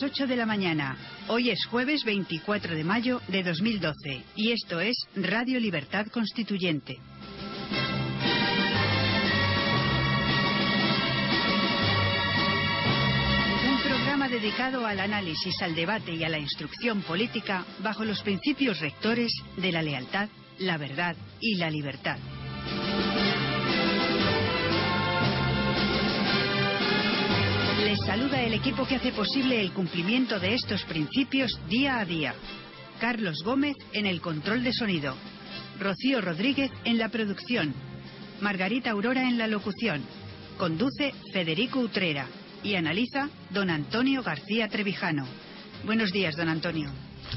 Las 8 de la mañana. Hoy es jueves 24 de mayo de 2012 y esto es Radio Libertad Constituyente. Un programa dedicado al análisis, al debate y a la instrucción política bajo los principios rectores de la lealtad, la verdad y la libertad. Saluda el equipo que hace posible el cumplimiento de estos principios día a día. Carlos Gómez en el control de sonido, Rocío Rodríguez en la producción, Margarita Aurora en la locución, conduce Federico Utrera y analiza don Antonio García Trevijano. Buenos días, don Antonio.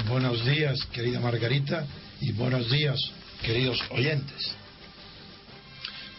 Buenos días, querida Margarita, y buenos días, queridos oyentes.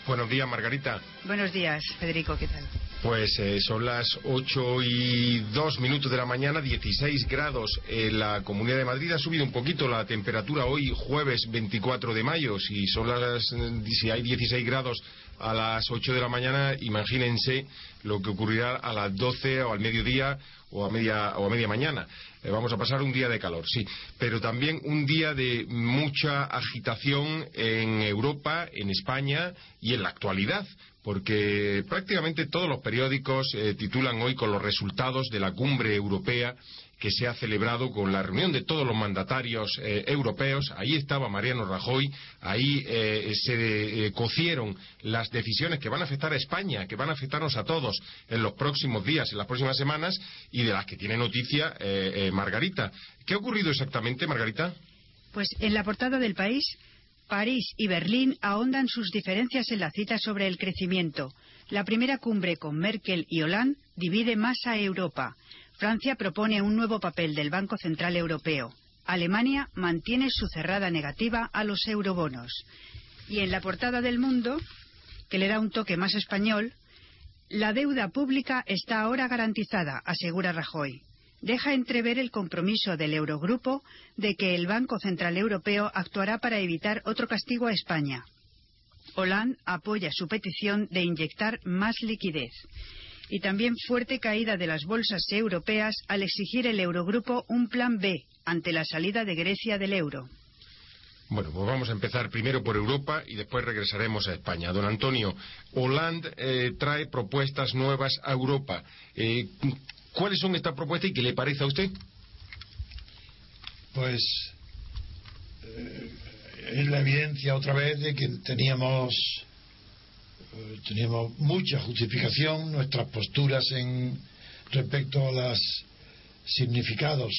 Buenos días, Margarita. Buenos días, Federico, ¿qué tal? Pues eh, son las 8 y 2 minutos de la mañana, 16 grados en la Comunidad de Madrid. Ha subido un poquito la temperatura hoy, jueves 24 de mayo. Si, son las, si hay 16 grados a las 8 de la mañana, imagínense lo que ocurrirá a las 12 o al mediodía o a media, o a media mañana. Eh, vamos a pasar un día de calor, sí, pero también un día de mucha agitación en Europa, en España y en la actualidad porque prácticamente todos los periódicos eh, titulan hoy con los resultados de la cumbre europea que se ha celebrado con la reunión de todos los mandatarios eh, europeos. Ahí estaba Mariano Rajoy, ahí eh, se cocieron las decisiones que van a afectar a España, que van a afectarnos a todos en los próximos días, en las próximas semanas, y de las que tiene noticia Margarita. ¿Qué ha ocurrido exactamente, Margarita? Pues en la portada del país París y Berlín ahondan sus diferencias en la cita sobre el crecimiento. La primera cumbre con Merkel y Hollande divide más a Europa. Francia propone un nuevo papel del Banco Central Europeo. Alemania mantiene su cerrada negativa a los eurobonos. Y en la portada del mundo, que le da un toque más español, la deuda pública está ahora garantizada, asegura Rajoy deja entrever el compromiso del Eurogrupo de que el Banco Central Europeo actuará para evitar otro castigo a España. Hollande apoya su petición de inyectar más liquidez. Y también fuerte caída de las bolsas europeas al exigir el Eurogrupo un plan B ante la salida de Grecia del euro. Bueno, pues vamos a empezar primero por Europa y después regresaremos a España. Don Antonio, Hollande eh, trae propuestas nuevas a Europa. Eh, ¿Cuáles son estas propuestas y qué le parece a usted? Pues eh, es la evidencia otra vez de que teníamos eh, teníamos mucha justificación nuestras posturas en respecto a los significados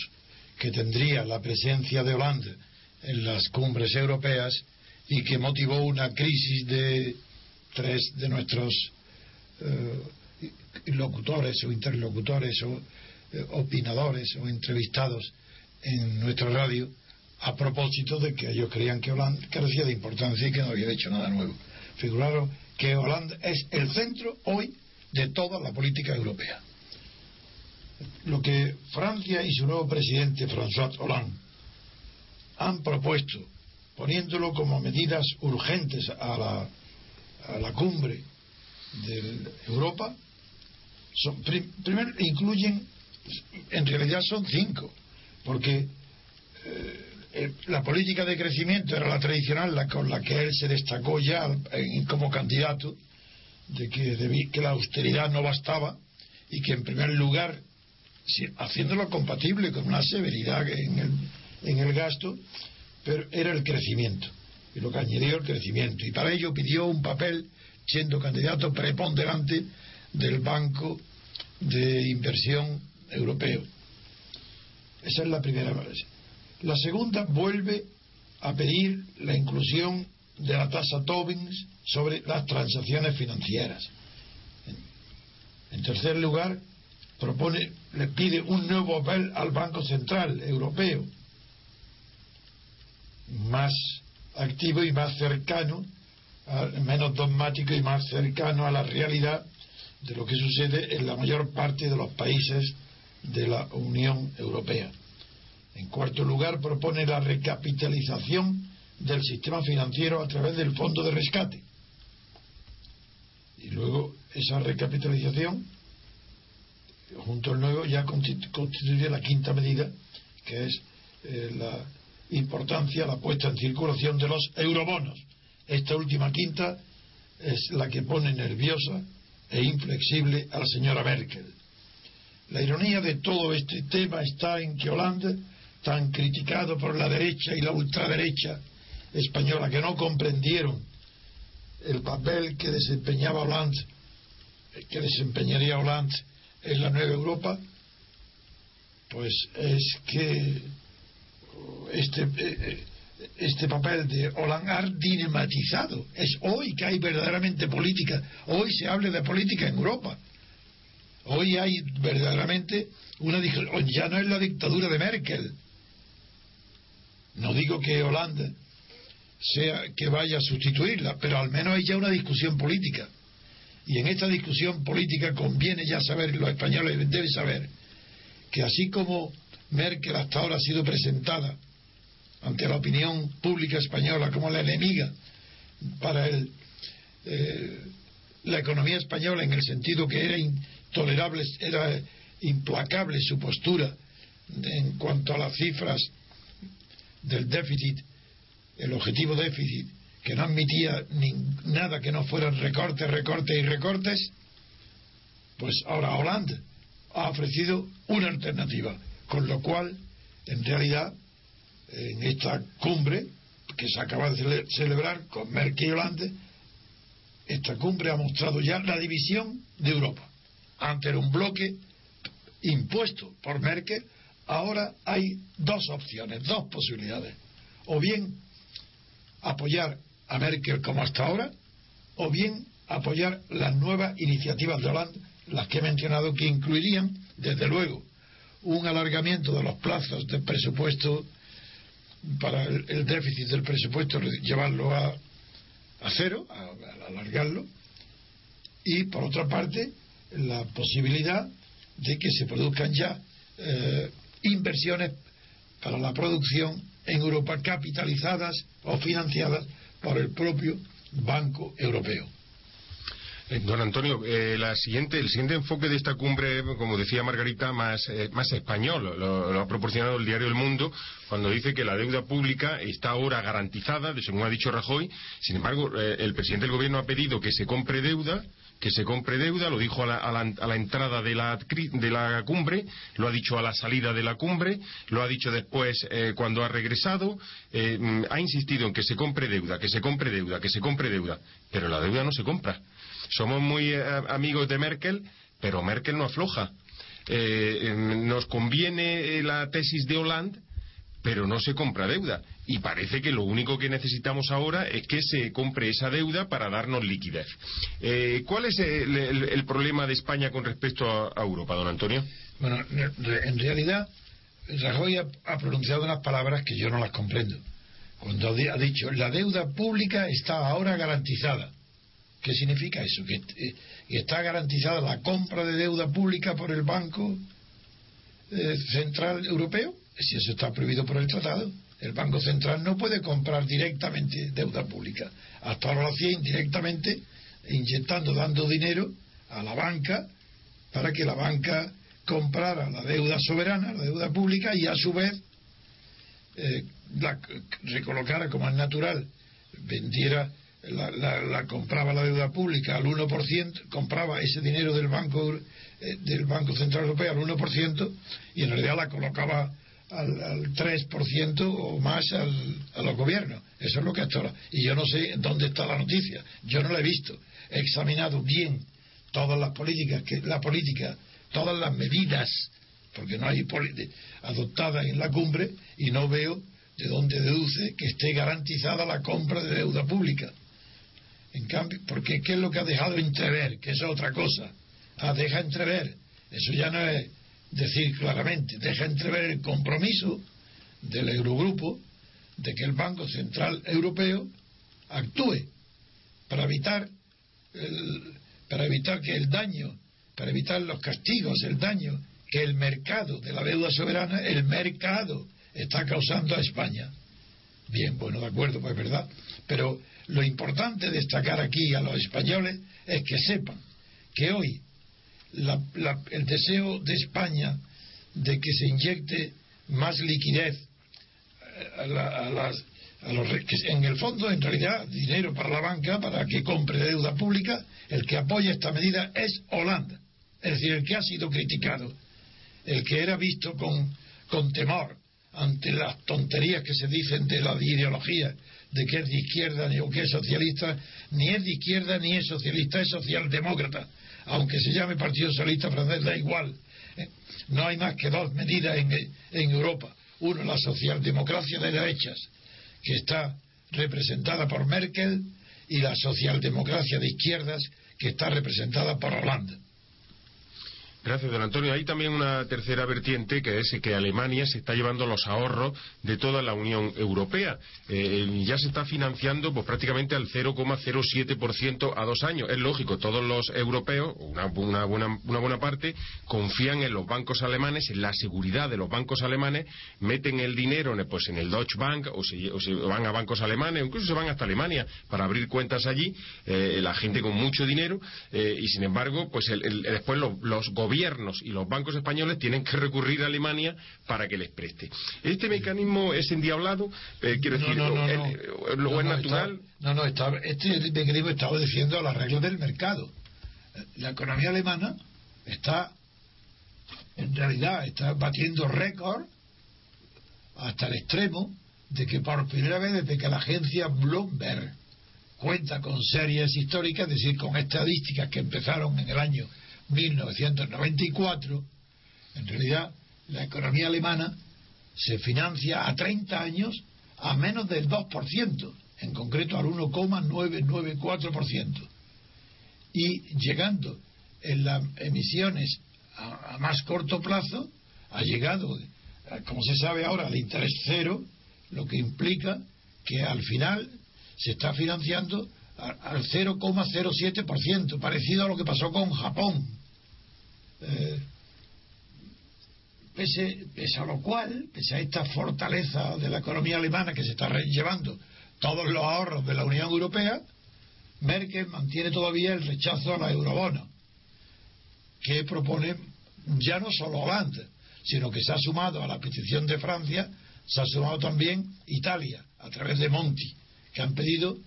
que tendría la presencia de Holanda en las cumbres europeas y que motivó una crisis de tres de nuestros eh, locutores o interlocutores o eh, opinadores o entrevistados en nuestra radio a propósito de que ellos creían que Holanda carecía de importancia y que no había hecho nada nuevo. Figuraron que Holanda es el centro hoy de toda la política europea. Lo que Francia y su nuevo presidente, François Hollande, han propuesto, poniéndolo como medidas urgentes a la, a la cumbre de Europa, primero incluyen, en realidad son cinco, porque eh, la política de crecimiento era la tradicional, la con la que él se destacó ya como candidato, de que, que la austeridad no bastaba y que en primer lugar, haciéndolo compatible con una severidad en el, en el gasto, pero era el crecimiento, y lo que añadió el crecimiento. Y para ello pidió un papel, siendo candidato preponderante, del Banco de Inversión Europeo. Esa es la primera base. La segunda vuelve a pedir la inclusión de la tasa Tobin sobre las transacciones financieras. En tercer lugar, propone, le pide un nuevo papel al Banco Central Europeo, más activo y más cercano, menos dogmático y más cercano a la realidad de lo que sucede en la mayor parte de los países de la Unión Europea. En cuarto lugar, propone la recapitalización del sistema financiero a través del fondo de rescate. Y luego esa recapitalización, junto al nuevo, ya constituye la quinta medida, que es eh, la importancia, la puesta en circulación de los eurobonos. Esta última quinta es la que pone nerviosa e inflexible a la señora Merkel. La ironía de todo este tema está en que Holanda, tan criticado por la derecha y la ultraderecha española, que no comprendieron el papel que desempeñaba Hollande, que desempeñaría Hollande en la nueva Europa, pues es que este, eh, este papel de Hollande dinamatizado. Es hoy que hay verdaderamente política. Hoy se habla de política en Europa. Hoy hay verdaderamente una ya no es la dictadura de Merkel. No digo que Holanda sea que vaya a sustituirla, pero al menos hay ya una discusión política. Y en esta discusión política conviene ya saber, los españoles deben saber, que así como Merkel hasta ahora ha sido presentada ante la opinión pública española como la enemiga para el, eh, la economía española en el sentido que era intolerable, era implacable su postura en cuanto a las cifras del déficit, el objetivo déficit, que no admitía ni, nada que no fueran recortes, recortes y recortes, pues ahora Hollande ha ofrecido una alternativa, con lo cual, en realidad, en esta cumbre que se acaba de celebrar con Merkel y Hollande, esta cumbre ha mostrado ya la división de Europa. Antes era un bloque impuesto por Merkel, ahora hay dos opciones, dos posibilidades. O bien apoyar a Merkel como hasta ahora, o bien apoyar las nuevas iniciativas de Hollande, las que he mencionado, que incluirían, desde luego, un alargamiento de los plazos del presupuesto para el, déficit del presupuesto, llevarlo a, cero, alargarlo, y por otra parte, la posibilidad de que se produzcan ya eh, inversiones para la producción en Europa capitalizadas o financiadas por el propio Banco Europeo. Eh, don Antonio, eh, la siguiente, el siguiente enfoque de esta cumbre, como decía Margarita, más, eh, más español, lo, ha proporcionado el diario El Mundo cuando dice que la deuda pública está ahora garantizada, según ha dicho Rajoy. Sin embargo, el presidente del Gobierno ha pedido que se compre deuda que se compre deuda, lo dijo a la, entrada de la, de la, cumbre, lo ha dicho a la salida de la cumbre, lo ha dicho después cuando ha regresado, mm, ha insistido en que se compre deuda, que se compre deuda, que se compre deuda, pero la deuda no se compra. Somos muy eh, amigos de Merkel, pero Merkel no afloja. Eh, nos conviene eh, la tesis de Hollande, pero no se compra deuda. Y parece que lo único que necesitamos ahora es que se compre esa deuda para darnos liquidez. ¿Cuál es el, problema de España con respecto a, Europa, don Antonio? Bueno, en realidad, Rajoy ha, pronunciado unas palabras que yo no las comprendo. Cuando ha dicho, la deuda pública está ahora garantizada. ¿Qué significa eso? ¿Que, eh, está garantizada la compra de deuda pública por el Banco eh, Central Europeo? Si eso está prohibido por el tratado. El Banco Central no puede comprar directamente deuda pública. Hasta ahora lo hacía indirectamente, inyectando, dando dinero a la banca para que la banca comprara la deuda soberana, la deuda pública, y a su vez eh, la recolocara como es natural, vendiera la, compraba la deuda pública al 1%, compraba ese dinero del Banco eh, del Banco Central Europeo al 1% y en realidad la colocaba al, al 3% o más al, a los gobiernos. Eso es lo que hasta ahora. Y yo no sé dónde está la noticia. Yo no la he visto. He examinado bien todas las políticas, que la política, todas las medidas, porque no hay adoptadas en la cumbre y no veo de donde deduce que esté garantizada la compra de deuda pública. En cambio, porque ¿qué es lo que ha dejado entrever? Que eso es otra cosa. Ah, deja entrever. Eso ya no es decir claramente. Deja entrever el compromiso del Eurogrupo de que el Banco Central Europeo actúe para evitar para evitar que el daño, para evitar los castigos, el daño que el mercado de la deuda soberana, el mercado está causando a España. Bien, bueno, de acuerdo, pues verdad. Pero lo importante destacar aquí a los españoles es que sepan que hoy el deseo de España de que se inyecte más liquidez eh, a, las, los, que en el fondo, en realidad, dinero para la banca para que compre deuda pública, el que apoya esta medida es Holanda. Es decir, el que ha sido criticado, el que era visto con, con temor ante las tonterías que se dicen de la ideología, de que es de izquierda o que es socialista, ni es de izquierda ni es socialista, es socialdemócrata. Aunque se llame Partido Socialista Francés, da igual. ¿eh? No hay más que dos medidas en, en Europa. Uno, la socialdemocracia de derechas, que está representada por Merkel, y la socialdemocracia de izquierdas, que está representada por Holanda. Gracias, don Antonio. Hay también una tercera vertiente que es que Alemania se está llevando los ahorros de toda la Unión Europea. Eh, ya se está financiando pues, prácticamente al 0,07% a dos años. Es lógico, todos los europeos, una, buena, una buena parte, confían en los bancos alemanes, en la seguridad de los bancos alemanes, meten el dinero pues, en el Deutsche Bank o se, van a bancos alemanes, o incluso se van hasta Alemania para abrir cuentas allí, eh, la gente con mucho dinero, eh, y sin embargo, pues después los, los gobiernos gobiernos y los bancos españoles tienen que recurrir a Alemania para que les preste. ¿Este mecanismo es endiablado? Eh, quiero decir, no, no, ¿lo es natural? no, no, este mecanismo está obedeciendo a las reglas del mercado. La economía alemana está, en realidad, está batiendo récord hasta el extremo de que por primera vez desde que la agencia Bloomberg cuenta con series históricas, es decir, con estadísticas que empezaron en el año 1994, en realidad la economía alemana se financia a 30 años a menos del 2%, en concreto al 1,994%. Y llegando en las emisiones a, más corto plazo, ha llegado, como se sabe ahora, al interés cero, lo que implica que al final se está financiando al 0,07%, parecido a lo que pasó con Japón. Eh, pese, a lo cual, pese a esta fortaleza de la economía alemana que se está llevando todos los ahorros de la Unión Europea, Merkel mantiene todavía el rechazo a la eurobona, que propone ya no solo Holanda, sino que se ha sumado a la petición de Francia, se ha sumado también Italia, a través de Monti, que han pedido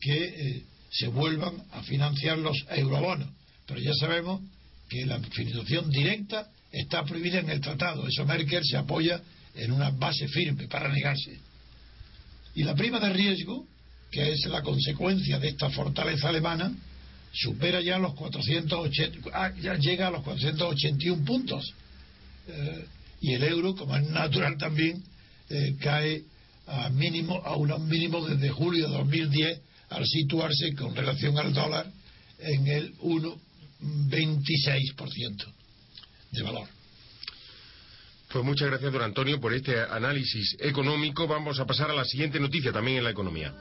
que eh, se vuelvan a financiar los eurobonos. Pero ya sabemos que la financiación directa está prohibida en el tratado. Eso Merkel se apoya en una base firme para negarse. Y la prima de riesgo, que es la consecuencia de esta fortaleza alemana, supera ya los 480, ah, ya llega a los 481 puntos. Eh, y el euro, como es natural también, eh, cae a mínimo a un mínimo desde julio de 2010 al situarse con relación al dólar en el 1,26% de valor. Pues muchas gracias, don Antonio, por este análisis económico. Vamos a pasar a la siguiente noticia también en la economía.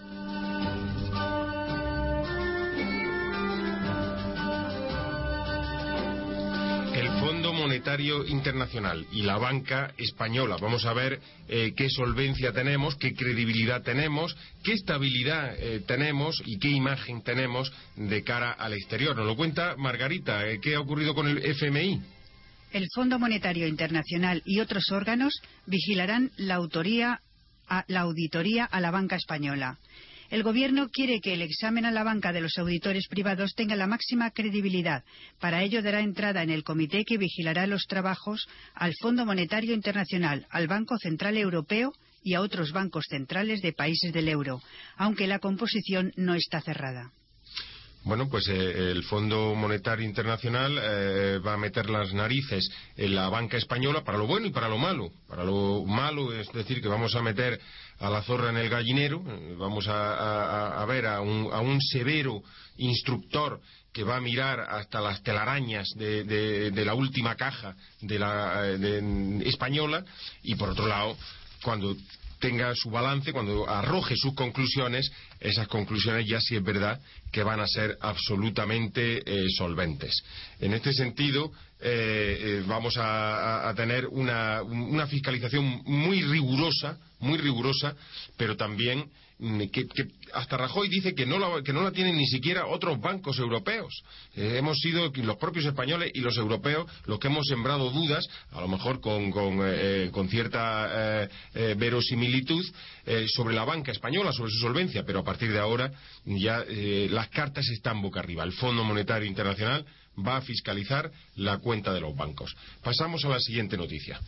Monetario Internacional y la banca española. Vamos a ver eh, qué solvencia tenemos, qué credibilidad tenemos, qué estabilidad eh, tenemos y qué imagen tenemos de cara al exterior. Nos lo cuenta Margarita. Eh, ¿Qué ha ocurrido con el FMI? El Fondo Monetario Internacional y otros órganos vigilarán la, autoría, la auditoría a la banca española. El Gobierno quiere que el examen a la banca de los auditores privados tenga la máxima credibilidad. Para ello dará entrada en el comité que vigilará los trabajos al Fondo Monetario Internacional, al Banco Central Europeo y a otros bancos centrales de países del euro, aunque la composición no está cerrada. Bueno, pues eh, el Fondo Monetario Internacional eh, va a meter las narices en la banca española para lo bueno y para lo malo. Para lo malo es decir que vamos a meter a la zorra en el gallinero, eh, vamos a, ver a un, severo instructor que va a mirar hasta las telarañas de, la última caja de la española y por otro lado cuando tenga su balance, cuando arroje sus conclusiones, esas conclusiones ya sí es verdad que van a ser absolutamente eh, solventes. En este sentido, eh, eh, vamos a, tener una, una fiscalización muy rigurosa, muy rigurosa, pero también Que, hasta Rajoy dice que no, la, que no la tienen ni siquiera otros bancos europeos. Eh, hemos sido los propios españoles y los europeos los que hemos sembrado dudas, a lo mejor con, con, eh, con cierta eh, verosimilitud, sobre la banca española, sobre su solvencia, pero a partir de ahora ya las cartas están boca arriba. El Fondo Monetario Internacional va a fiscalizar la cuenta de los bancos. Pasamos a la siguiente noticia.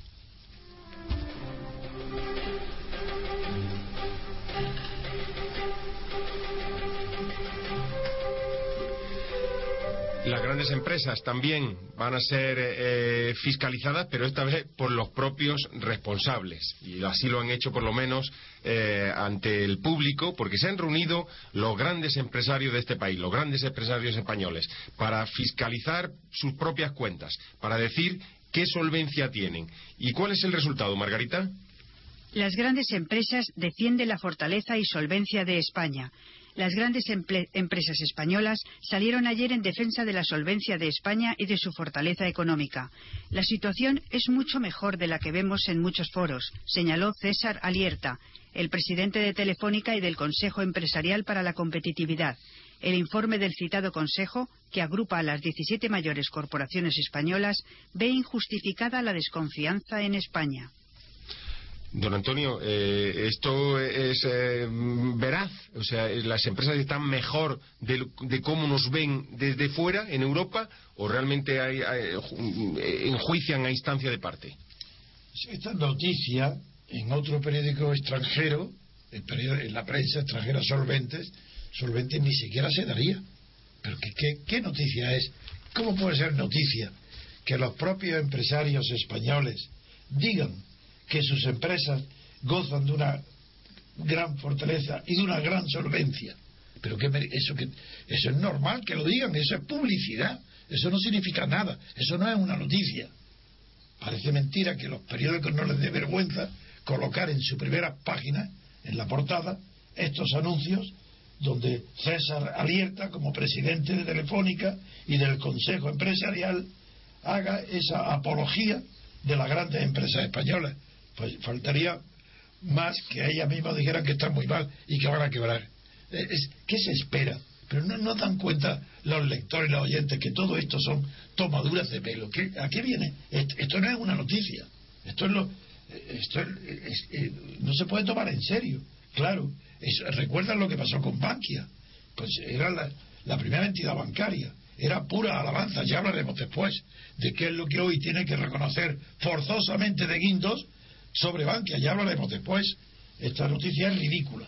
Las grandes empresas también van a ser eh, fiscalizadas, pero esta vez por los propios responsables. Y así lo han hecho, por lo menos, eh, ante el público, porque se han reunido los grandes empresarios de este país, los grandes empresarios españoles, para fiscalizar sus propias cuentas, para decir qué solvencia tienen. ¿Y cuál es el resultado, Margarita? Las grandes empresas defienden la fortaleza y solvencia de España las grandes empresas españolas salieron ayer en defensa de la solvencia de España y de su fortaleza económica. La situación es mucho mejor de la que vemos en muchos foros, señaló César Alierta, el presidente de Telefónica y del Consejo Empresarial para la Competitividad. El informe del citado Consejo, que agrupa a las 17 mayores corporaciones españolas, ve injustificada la desconfianza en España. Don Antonio, eh, ¿esto es eh, veraz? O sea, ¿las empresas están mejor de, cómo nos ven desde fuera, en Europa, o realmente hay, eh, enjuician a instancia de parte? Esta noticia, en otro periódico extranjero, en la prensa extranjera solventes, solventes ni siquiera se daría. Pero qué noticia es? ¿Cómo puede ser noticia que los propios empresarios españoles digan que sus empresas gozan de una gran fortaleza y de una gran solvencia. Pero que eso, que, eso es normal que lo digan, eso es publicidad, eso no significa nada, eso no es una noticia. Parece mentira que los periódicos no les dé vergüenza colocar en su primera página, en la portada, estos anuncios donde César Alierta, como presidente de Telefónica y del Consejo Empresarial, haga esa apología de las grandes empresas españolas faltaría más que ellas mismas dijeran que están muy mal y que van a quebrar. Eh, ¿Qué se espera? Pero no, no dan cuenta los lectores los oyentes que todo esto son tomaduras de pelo. ¿A qué viene? Esto no es una noticia. Esto es lo, eh, esto eh, no se puede tomar en serio. Claro, recuerdan lo que pasó con Bankia. Pues era la, la primera entidad bancaria. Era pura alabanza. Ya hablaremos después de qué es lo que hoy tiene que reconocer forzosamente de Guindos sobre Bankia, ya hablaremos después. Esta noticia es ridícula.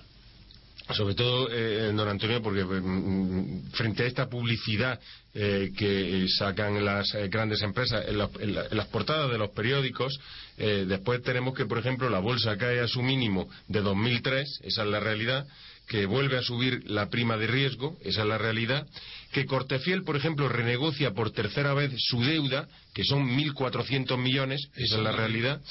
Sobre todo, eh, don Antonio, porque mm, mm, frente a esta publicidad eh, que sacan las eh, grandes empresas en, las portadas de los periódicos, después tenemos que, por ejemplo, la bolsa cae a su mínimo de 2003, esa es la realidad, que vuelve a subir la prima de riesgo, esa es la realidad, que Cortefiel, por ejemplo, renegocia por tercera vez su deuda, que son 1.400 millones, esa es la realidad,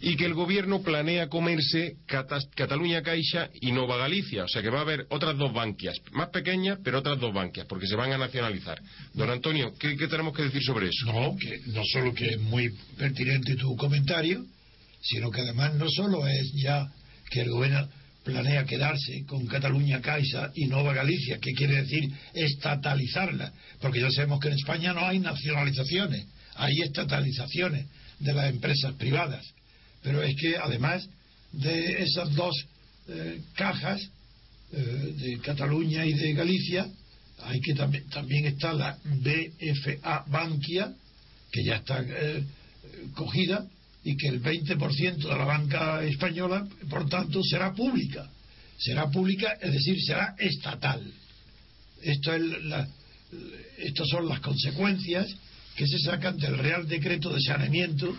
y que el gobierno planea comerse Cataluña Caixa y Nova Galicia, o sea que va a haber otras dos banquias, más pequeñas, pero otras dos banquias, porque se van a nacionalizar. Don Antonio, ¿qué, qué tenemos que decir sobre eso? No, que no solo que es muy pertinente tu comentario, sino que además no solo es ya que el gobierno planea quedarse con Cataluña Caixa y Nueva Galicia, que quiere decir estatalizarla, porque ya sabemos que en España no hay nacionalizaciones, hay estatalizaciones de las empresas privadas. Pero es que además de esas dos eh, cajas, eh, de Cataluña y de Galicia, hay que también, también está la BFA Bankia, que ya está eh, cogida, y que el 20% de la banca española, por tanto, será pública. Será pública, es decir, será estatal. Esto es estas son las consecuencias que se sacan del Real Decreto de Saneamiento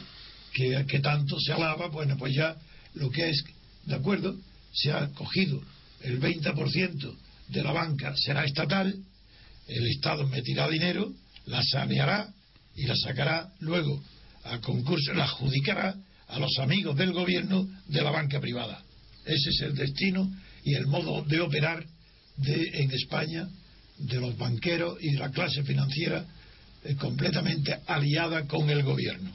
que, que tanto se alaba. Bueno, pues ya lo que es, ¿de acuerdo? Se ha cogido el 20% de la banca será estatal, el Estado meterá dinero, la saneará y la sacará luego a concurso, la adjudicará a los amigos del gobierno de la banca privada. Ese es el destino y el modo de operar de, en España de los banqueros y de la clase financiera eh, completamente aliada con el gobierno.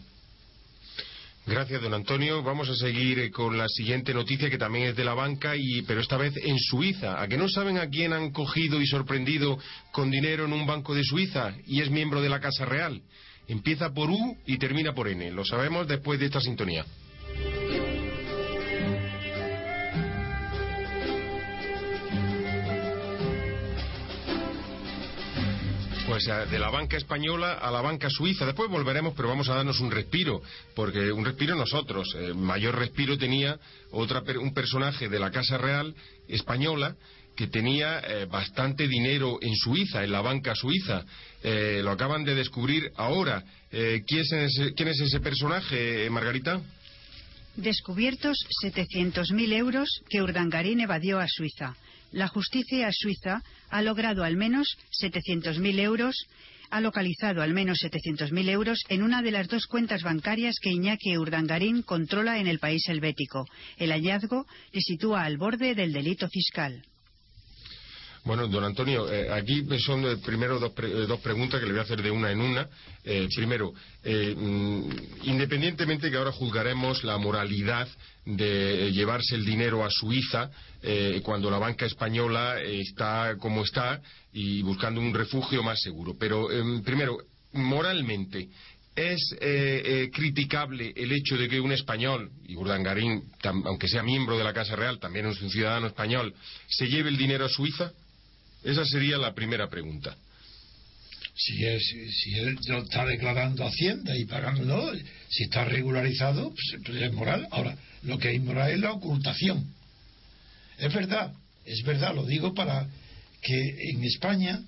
Gracias, don Antonio. Vamos a seguir eh, con la siguiente noticia que también es de la banca, y, pero esta vez en Suiza. ¿A que no saben a quién han cogido y sorprendido con dinero en un banco de Suiza y es miembro de la Casa Real? Empieza por U y termina por N. Lo sabemos después de esta sintonía. Pues eh, de la banca española a la banca suiza. Después volveremos, pero vamos a darnos un respiro, porque un respiro nosotros. El mayor respiro tenía otra, un personaje de la Casa Real española que tenía eh, bastante dinero en Suiza, en la banca suiza. Eh, lo acaban de descubrir ahora. ¿quién, es ese, ¿Quién es ese personaje, Margarita? Descubiertos 700.000 euros que Urdangarín evadió a Suiza la justicia suiza ha logrado al menos 700.000 euros, ha localizado al menos 700.000 euros en una de las dos cuentas bancarias que Iñaki Urdangarín controla en el país helvético. El hallazgo le sitúa al borde del delito fiscal. Bueno, don Antonio, eh, aquí son eh, primero eh, dos, preguntas que le voy a hacer de una en una. primero, mm, independientemente que ahora juzgaremos la moralidad de llevarse el dinero a Suiza cuando la banca española está como está y buscando un refugio más seguro. Pero em, primero, moralmente, ¿Es criticable el hecho de que un español, y Urdangarín, aunque sea miembro de la Casa Real, también es un ciudadano español, se lleve el dinero a Suiza? Esa sería la primera pregunta. Si, es, si él lo está declarando Hacienda y pagando, si está regularizado, pues, pues, es moral. Ahora, lo que es inmoral es la ocultación. Es verdad, es verdad, lo digo para que en España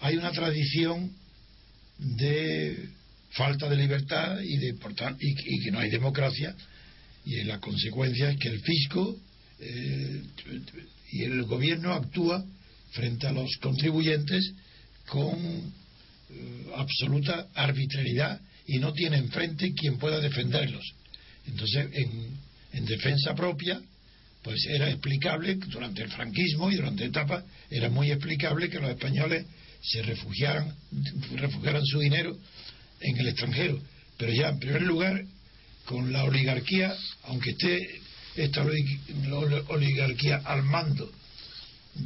hay una tradición de falta de libertad y, de, y, que no hay democracia y la consecuencia es que el fisco eh, y el gobierno actúa frente a los contribuyentes con eh, absoluta arbitrariedad y no tiene enfrente quien pueda defenderlos. Entonces, en, defensa propia, pues era explicable, durante el franquismo y durante etapas, era muy explicable que los españoles se refugiaran, refugiaran su dinero en el extranjero. Pero ya, en primer lugar, con la oligarquía, aunque esté esta oligarquía al mando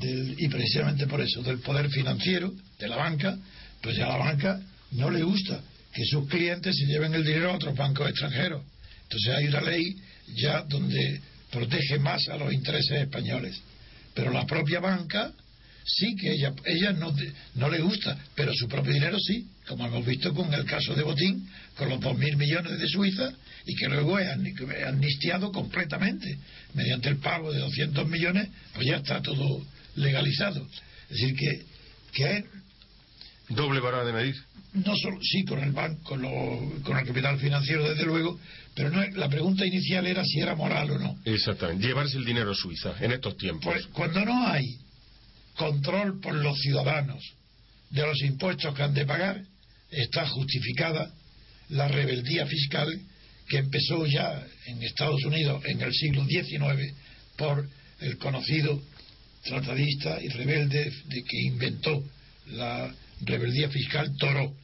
y precisamente por eso, del poder financiero, de la banca, pues a la banca no le gusta que sus clientes se lleven el dinero a otros bancos extranjeros. Entonces hay una ley ya donde protege más a los intereses españoles. Pero la propia banca sí que ella, ella no, no le gusta, pero su propio dinero sí, como hemos visto con el caso de Botín, con los dos mil millones de Suiza, y que luego es amnistiado completamente. Mediante el pago de 200 millones, pues ya está todo legalizado. Es decir, que, que es... Doble vara de medir. No solo, sí, con el banco, con, con el capital financiero, desde luego, pero no, la pregunta inicial era si era moral o no. Exactamente, llevarse el dinero a Suiza en estos tiempos. Pues cuando no hay control por los ciudadanos de los impuestos que han de pagar, está justificada la rebeldía fiscal que empezó ya en Estados Unidos en el siglo XIX por el conocido tratadista y rebelde de que inventó la rebeldía fiscal Toro,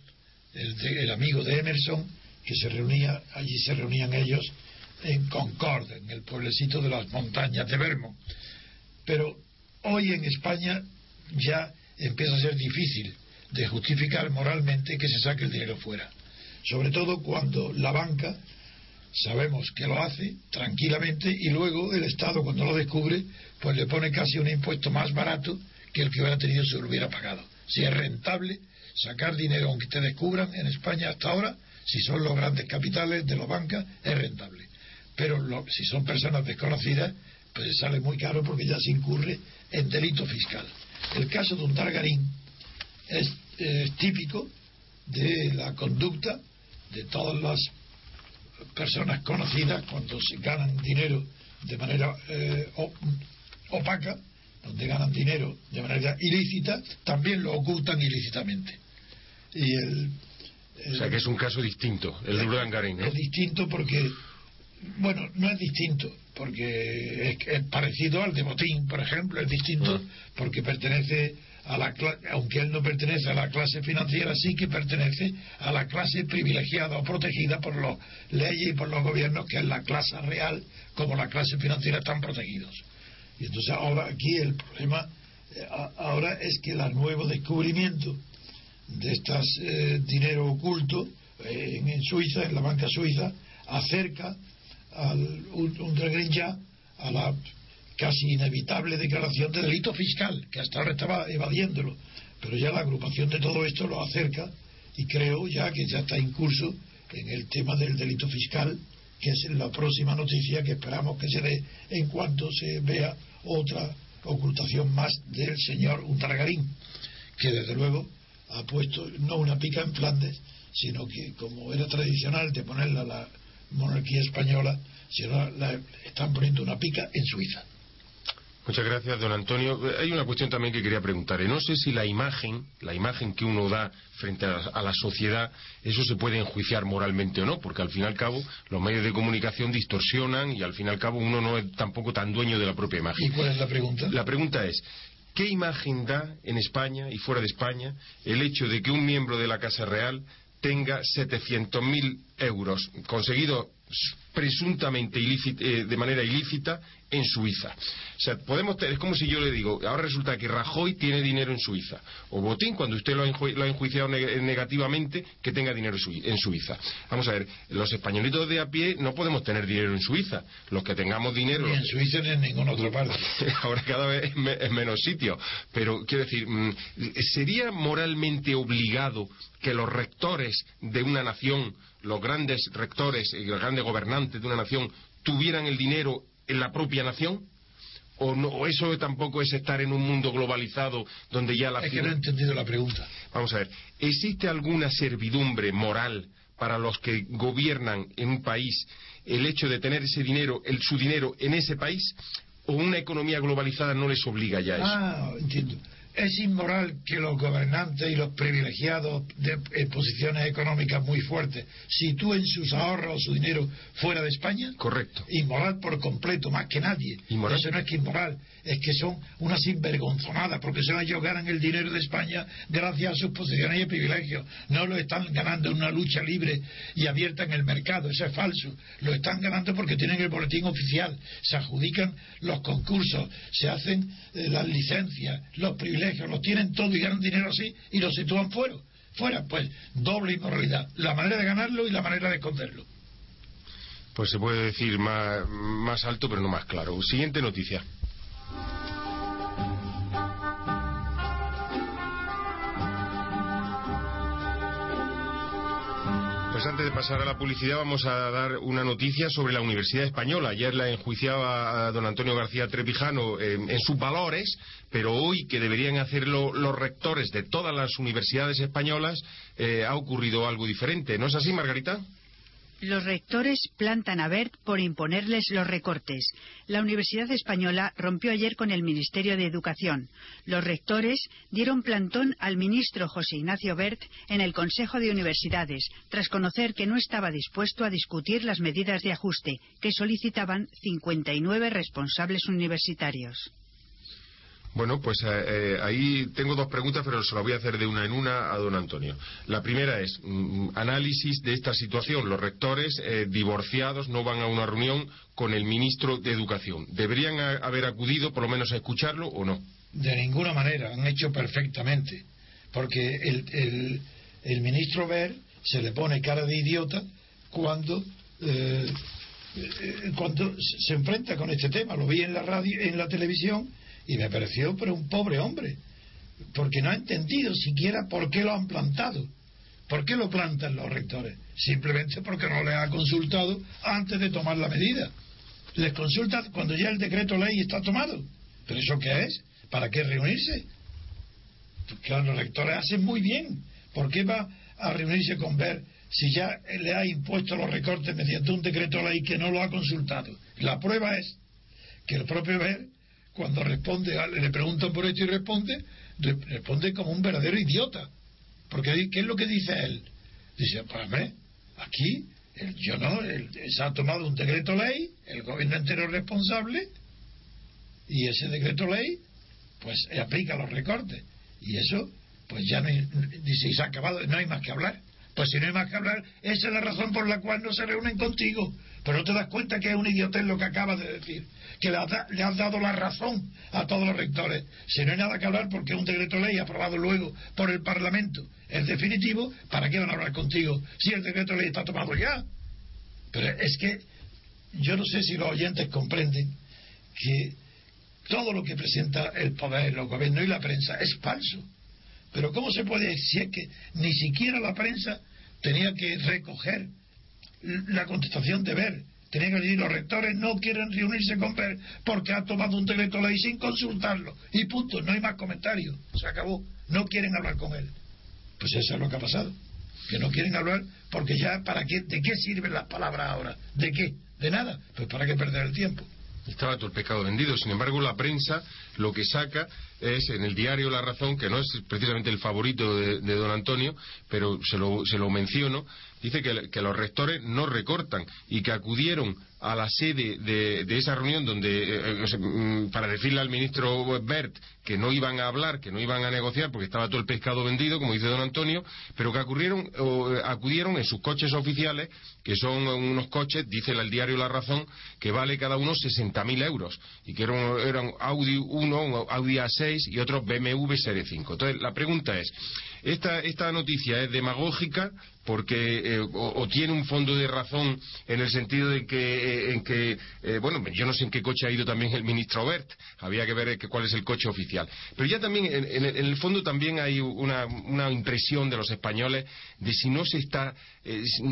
el, amigo de Emerson, que se reunía, allí se reunían ellos en Concord, en el pueblecito de las montañas de Vermont. Pero hoy en España ya empieza a ser difícil de justificar moralmente que se saque el dinero fuera. Sobre todo cuando la banca sabemos que lo hace tranquilamente y luego el Estado cuando lo descubre pues le pone casi un impuesto más barato que el que hubiera tenido si lo hubiera pagado. Si es rentable sacar dinero aunque te descubran en España hasta ahora, si son los grandes capitales de las bancas, es rentable. Pero si son personas desconocidas, pues sale muy caro porque ya se incurre en delito fiscal. El caso de un Targarín es es típico de la conducta de todas las personas conocidas cuando se ganan dinero de manera eh, opaca, donde ganan dinero de manera ilícita, también lo ocultan ilícitamente. Y el, o sea que es un caso distinto, el de Es distinto porque, bueno, no es distinto, porque es, parecido al de Botín, por ejemplo, es distinto ah. porque pertenece a la aunque él no pertenece a la clase financiera, sí que pertenece a la clase privilegiada o protegida por las leyes y por los gobiernos, que es la clase real, como la clase financiera están protegidos. Y entonces ahora aquí el problema eh, ahora es que el nuevo descubrimiento de este dinero oculto eh, en, Suiza, en la banca suiza, acerca al un, ya a la casi inevitable declaración de delito fiscal, que hasta ahora estaba evadiéndolo, pero ya la agrupación de todo esto lo acerca y creo ya que ya está en curso en el tema del delito fiscal, que es la próxima noticia que esperamos que se dé en cuanto se vea otra ocultación más del señor Untargarín, que desde luego ha puesto no una pica en Flandes, sino que como era tradicional de ponerla la monarquía española, sino la, están poniendo una pica en Suiza. Muchas gracias, don Antonio. Hay una cuestión también que quería preguntarle. No sé si la imagen, la imagen que uno da frente a la, sociedad, eso se puede enjuiciar moralmente o no, porque al fin y al cabo los medios de comunicación distorsionan y al fin y al cabo uno no es tampoco tan dueño de la propia imagen. ¿Y cuál es la pregunta? La pregunta es, ¿qué imagen da en España y fuera de España el hecho de que un miembro de la Casa Real tenga 700.000 euros conseguidos presuntamente eh, de manera ilícita en Suiza. O sea, podemos es como si yo le digo, ahora resulta que Rajoy tiene dinero en Suiza, o Botín, cuando usted lo ha, enjuiciado negativamente, que tenga dinero en Suiza. Vamos a ver, los españolitos de a pie no podemos tener dinero en Suiza. Los que tengamos dinero. Ni en Suiza ni en ninguna otra parte. ahora cada vez es menos sitio. Pero quiero decir, mm, ¿sería moralmente obligado que los rectores de una nación, los grandes rectores y los grandes gobernantes de una nación, tuvieran el dinero en la propia nación? ¿O, no, eso tampoco es estar en un mundo globalizado donde ya la... Es que no he entendido la pregunta. Vamos a ver, ¿existe alguna servidumbre moral para los que gobiernan en un país el hecho de tener ese dinero, el, su dinero en ese país? ¿O una economía globalizada no les obliga ya a eso? Ah, entiendo es inmoral que los gobernantes y los privilegiados de posiciones económicas muy fuertes sitúen sus ahorros o su dinero fuera de España? Correcto. Inmoral por completo, más que nadie. Eso no es que inmoral, es que son unas sinvergonzonadas, porque se ellos ganan el dinero de España gracias a sus posiciones y privilegios. No lo están ganando en una lucha libre y abierta en el mercado, eso es falso. Lo están ganando porque tienen el boletín oficial, se adjudican los concursos, se hacen eh, las licencias, los privilegios los tienen todo y ganan dinero así y lo sitúan fuera. Fuera, pues doble inmoralidad. La manera de ganarlo y la manera de esconderlo. Pues se puede decir más, más alto, pero no más claro. Siguiente noticia. Pues antes de pasar a la publicidad vamos a dar una noticia sobre la Universidad Española. Ayer la enjuiciaba a don Antonio García Trevijano en, sus valores, pero hoy que deberían hacerlo los rectores de todas las universidades españolas eh, ha ocurrido algo diferente. ¿No es así, Margarita? Los rectores plantan a Bert por imponerles los recortes. La Universidad Española rompió ayer con el Ministerio de Educación. Los rectores dieron plantón al ministro José Ignacio Bert en el Consejo de Universidades, tras conocer que no estaba dispuesto a discutir las medidas de ajuste que solicitaban 59 responsables universitarios. Bueno, pues eh, eh, ahí tengo dos preguntas, pero se las voy a hacer de una en una a don Antonio. La primera es mm, análisis de esta situación. Los rectores eh, divorciados no van a una reunión con el ministro de Educación. ¿Deberían haber acudido por lo menos a escucharlo o no? De ninguna manera, han hecho perfectamente. Porque el, el, ministro Ver se le pone cara de idiota cuando cuando se enfrenta con este tema. Lo vi en la radio, en la televisión y me pareció pero un pobre hombre, porque no ha entendido siquiera por qué lo han plantado. ¿Por qué lo plantan los rectores? Simplemente porque no les ha consultado antes de tomar la medida. Les consulta cuando ya el decreto ley está tomado. ¿Pero eso qué es? ¿Para qué reunirse? Pues claro, los rectores hacen muy bien. ¿Por qué va a reunirse con Ver si ya le ha impuesto los recortes mediante un decreto ley que no lo ha consultado? La prueba es que el propio Ver, cuando responde, le preguntan por esto y responde, responde como un verdadero idiota. Porque ¿qué es lo que dice él? Dice, para mí, aquí yo no, se ha tomado un decreto ley, el gobierno entero es responsable, y ese decreto ley, pues aplica los recortes. Y eso, pues ya no dice, se ha acabado, no hay más que hablar. Pues si no hay más que hablar, esa es la razón por la cual no se reúnen contigo. Pero no te das cuenta que es un idiotez lo que acabas de decir. Que le, has dado la razón a todos los rectores. Si no hay nada que hablar porque es un decreto ley aprobado luego por el Parlamento es definitivo, ¿para qué van a hablar contigo si el decreto ley está tomado ya? Pero es que yo no sé si los oyentes comprenden que todo lo que presenta el poder, los gobiernos y la prensa es falso. Pero ¿cómo se puede decir que ni siquiera la prensa tenía que recoger la contestación de ver? Tenía que decir, los rectores no quieren reunirse con ver porque ha tomado un decreto ley sin consultarlo. Y punto, no hay más comentarios. Se acabó. No quieren hablar con él. Pues eso es lo que ha pasado. Que no quieren hablar porque ya, ¿para qué? ¿De qué sirven las palabras ahora? ¿De qué? De nada. Pues para qué perder el tiempo. Estaba todo el pescado vendido. Sin embargo, la prensa lo que saca es en el diario La Razón, que no es precisamente el favorito de, don Antonio, pero se lo, se lo menciono, dice que, los rectores no recortan y que acudieron a la sede de, esa reunión donde eh, eh, mm, para decirle al ministro Bert que no iban a hablar, que no iban a negociar porque estaba todo el pescado vendido, como dice don Antonio, pero que acudieron, eh, acudieron en sus coches oficiales, que son unos coches, dice el diario La Razón, que vale cada uno 60.000 euros y que eran, Audi 1, Audi A6 y otros BMW Serie 5. Entonces, la pregunta es, esta, esta noticia es demagógica porque eh, o, tiene un fondo de razón en el sentido de que, eh, en que eh, bueno, yo no sé en qué coche ha ido también el ministro Bert, había que ver cuál es el coche oficial. Pero ya también, en, el fondo también hay una, impresión de los españoles de si no se está,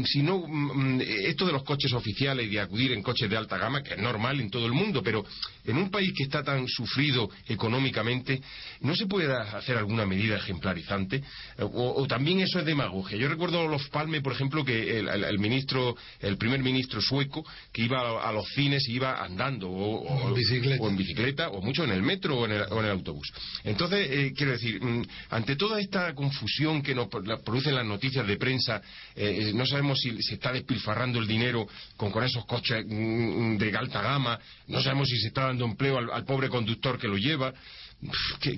si no, mm, esto de los coches oficiales y de acudir en coches de alta gama, que es normal en todo el mundo, pero en un país que está tan sufrido económicamente, ¿no se puede hacer alguna medida ejemplarizante? O, también eso es demagogia. Yo recuerdo los Palme, por ejemplo, que el, ministro, el primer ministro sueco, que iba a, los cines y iba andando o, en bicicleta o mucho en el metro o en el, autobús. Entonces, eh, quiero decir, mm, ante toda esta confusión que nos producen las noticias de prensa, eh, no sabemos si se está despilfarrando el dinero con, esos coches mm, de alta gama, no sabemos si se está dando empleo al, pobre conductor que lo lleva.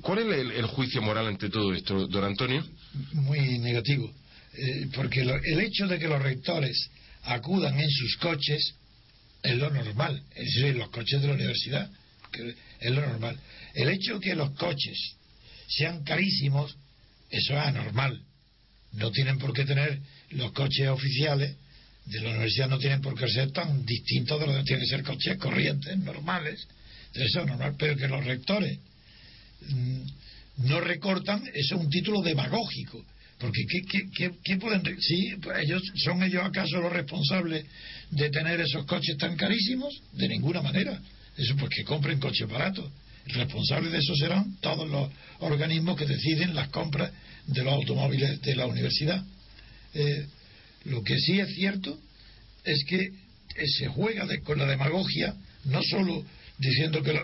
¿Cuál es el, juicio moral ante todo esto, don Antonio? Muy negativo. Eh, porque el hecho de que los rectores acudan en sus coches es lo normal, es decir, los coches de la universidad, es lo normal. El hecho de que los coches sean carísimos, eso es anormal. No tienen por qué tener los coches oficiales de la universidad, no tienen por qué ser tan distintos de los que tienen que ser coches corrientes, normales. Eso es normal, pero que los rectores mm, no recortan, eso es un título demagógico porque ¿qué, pueden...? Sí, pues ellos, ¿son ellos acaso los responsables de tener esos coches tan carísimos? De ninguna manera. Eso pues que compren coches baratos. Responsables de eso serán todos los organismos que deciden las compras de los automóviles de la universidad. Eh, lo que sí es cierto es que eh, se juega con la demagogia, no solo diciendo que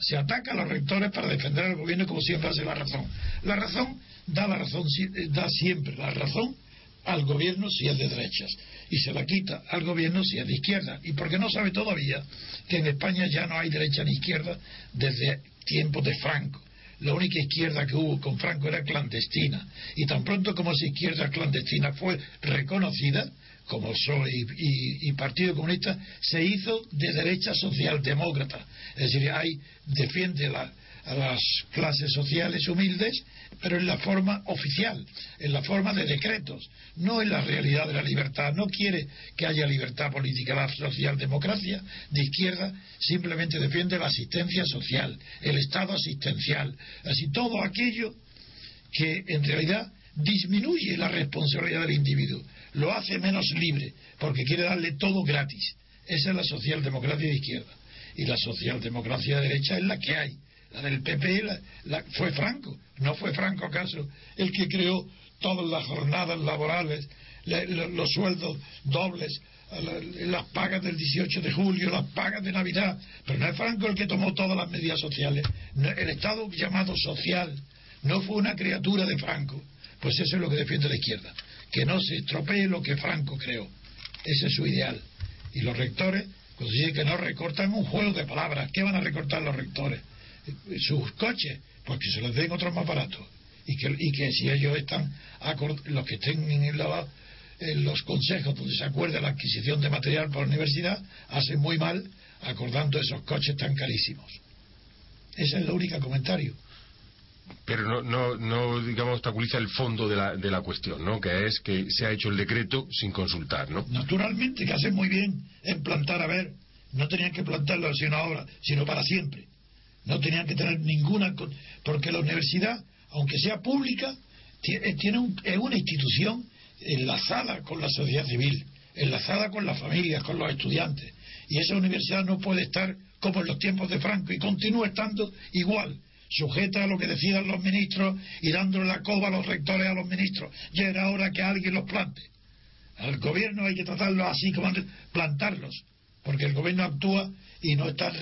se ataca a los rectores para defender al gobierno como siempre hace la razón. La razón da la razón eh, da siempre la razón al gobierno si es de derechas y se la quita al gobierno si es de izquierda. Y porque no sabe todavía que en España ya no hay derecha ni izquierda desde tiempos de Franco la única izquierda que hubo con Franco era clandestina y tan pronto como esa izquierda clandestina fue reconocida como PSOE y, Partido Comunista se hizo de derecha socialdemócrata. Es decir hay defiende la, a las clases sociales humildes, pero en la forma oficial, en la forma de decretos, no en la realidad de la libertad. No quiere que haya libertad política. La socialdemocracia de izquierda simplemente defiende la asistencia social, el Estado asistencial, así todo aquello que en realidad disminuye la responsabilidad del individuo, lo hace menos libre, porque quiere darle todo gratis. Esa es la socialdemocracia de izquierda. Y la socialdemocracia de derecha es la que hay la del PP fue Franco. ¿No fue Franco acaso el que creó todas las jornadas laborales, los sueldos dobles, las pagas del 18 de julio, las pagas de Navidad? Pero no es Franco el que tomó todas las medidas sociales. el Estado llamado social no fue una criatura de Franco. Pues eso es lo que defiende la izquierda. Que no se estropee lo que Franco creó. Ese es su ideal. Y los rectores, cuando dicen que no recortan un juego de palabras, ¿qué van a recortar los rectores? Sus coches, pues que se los den otros más baratos. Y que, y que si ellos están, los que estén en, en los consejos donde se acuerda la adquisición de material para la universidad, hacen muy mal acordando esos coches tan carísimos. Ese es el único comentario pero no, no, no, digamos, obstaculiza el fondo de la, de la cuestión, ¿no? Que es que se ha hecho el decreto sin consultar, ¿no? Naturalmente, que hace muy bien en plantar, a ver, no tenían que plantarlo sino ahora, sino para siempre. No tenían que tener ninguna... Porque la universidad, aunque sea pública, tiene es una institución enlazada con la sociedad civil, enlazada con las familias, con los estudiantes. Y esa universidad no puede estar como en los tiempos de Franco y continúa estando igual sujeta a lo que decidan los ministros y dándole la coba a los rectores a los ministros. Ya era hora que alguien los plante. Al gobierno hay que tratarlos así como plantarlos, porque el gobierno actúa y no está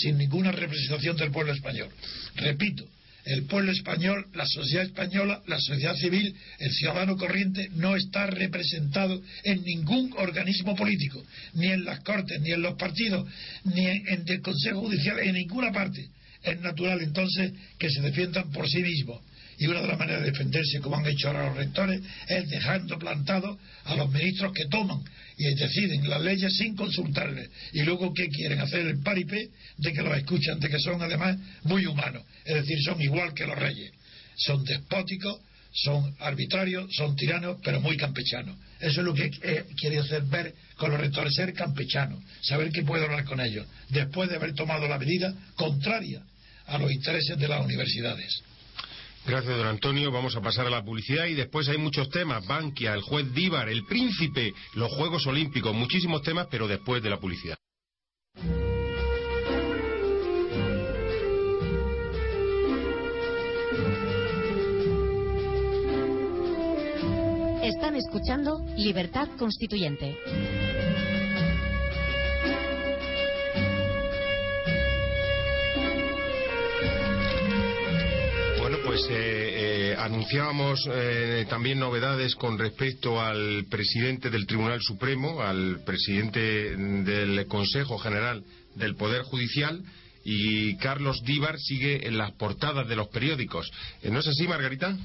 sin ninguna representación del pueblo español. Repito, el pueblo español, la sociedad española, la sociedad civil, el ciudadano corriente no está representado en ningún organismo político, ni en las cortes, ni en los partidos, ni en el Consejo Judicial, en ninguna parte es natural entonces que se defiendan por sí mismos. Y una de las maneras de defenderse, como han hecho ahora los rectores, es dejando plantados a los ministros que toman y deciden las leyes sin consultarles. Y luego, ¿qué quieren? Hacer el paripé de que los escuchan, de que son además muy humanos. Es decir, son igual que los reyes. Son despóticos, son arbitrarios, son tiranos, pero muy campechanos. Eso es lo que querido hacer ver con los rectores, ser campechanos, saber que puedo hablar con ellos, después de haber tomado la medida contraria a los intereses de las universidades. Gracias, don Antonio. Vamos a pasar a la publicidad y después hay muchos temas. Bankia, el juez Díbar, el príncipe, los Juegos Olímpicos, muchísimos temas, pero después de la publicidad. Están escuchando Libertad Constituyente. Pues eh, eh, anunciábamos eh, también novedades con respecto al presidente del Tribunal Supremo, al presidente del Consejo General del Poder Judicial y Carlos Díbar sigue en las portadas de los periódicos. ¿No es así, Margarita?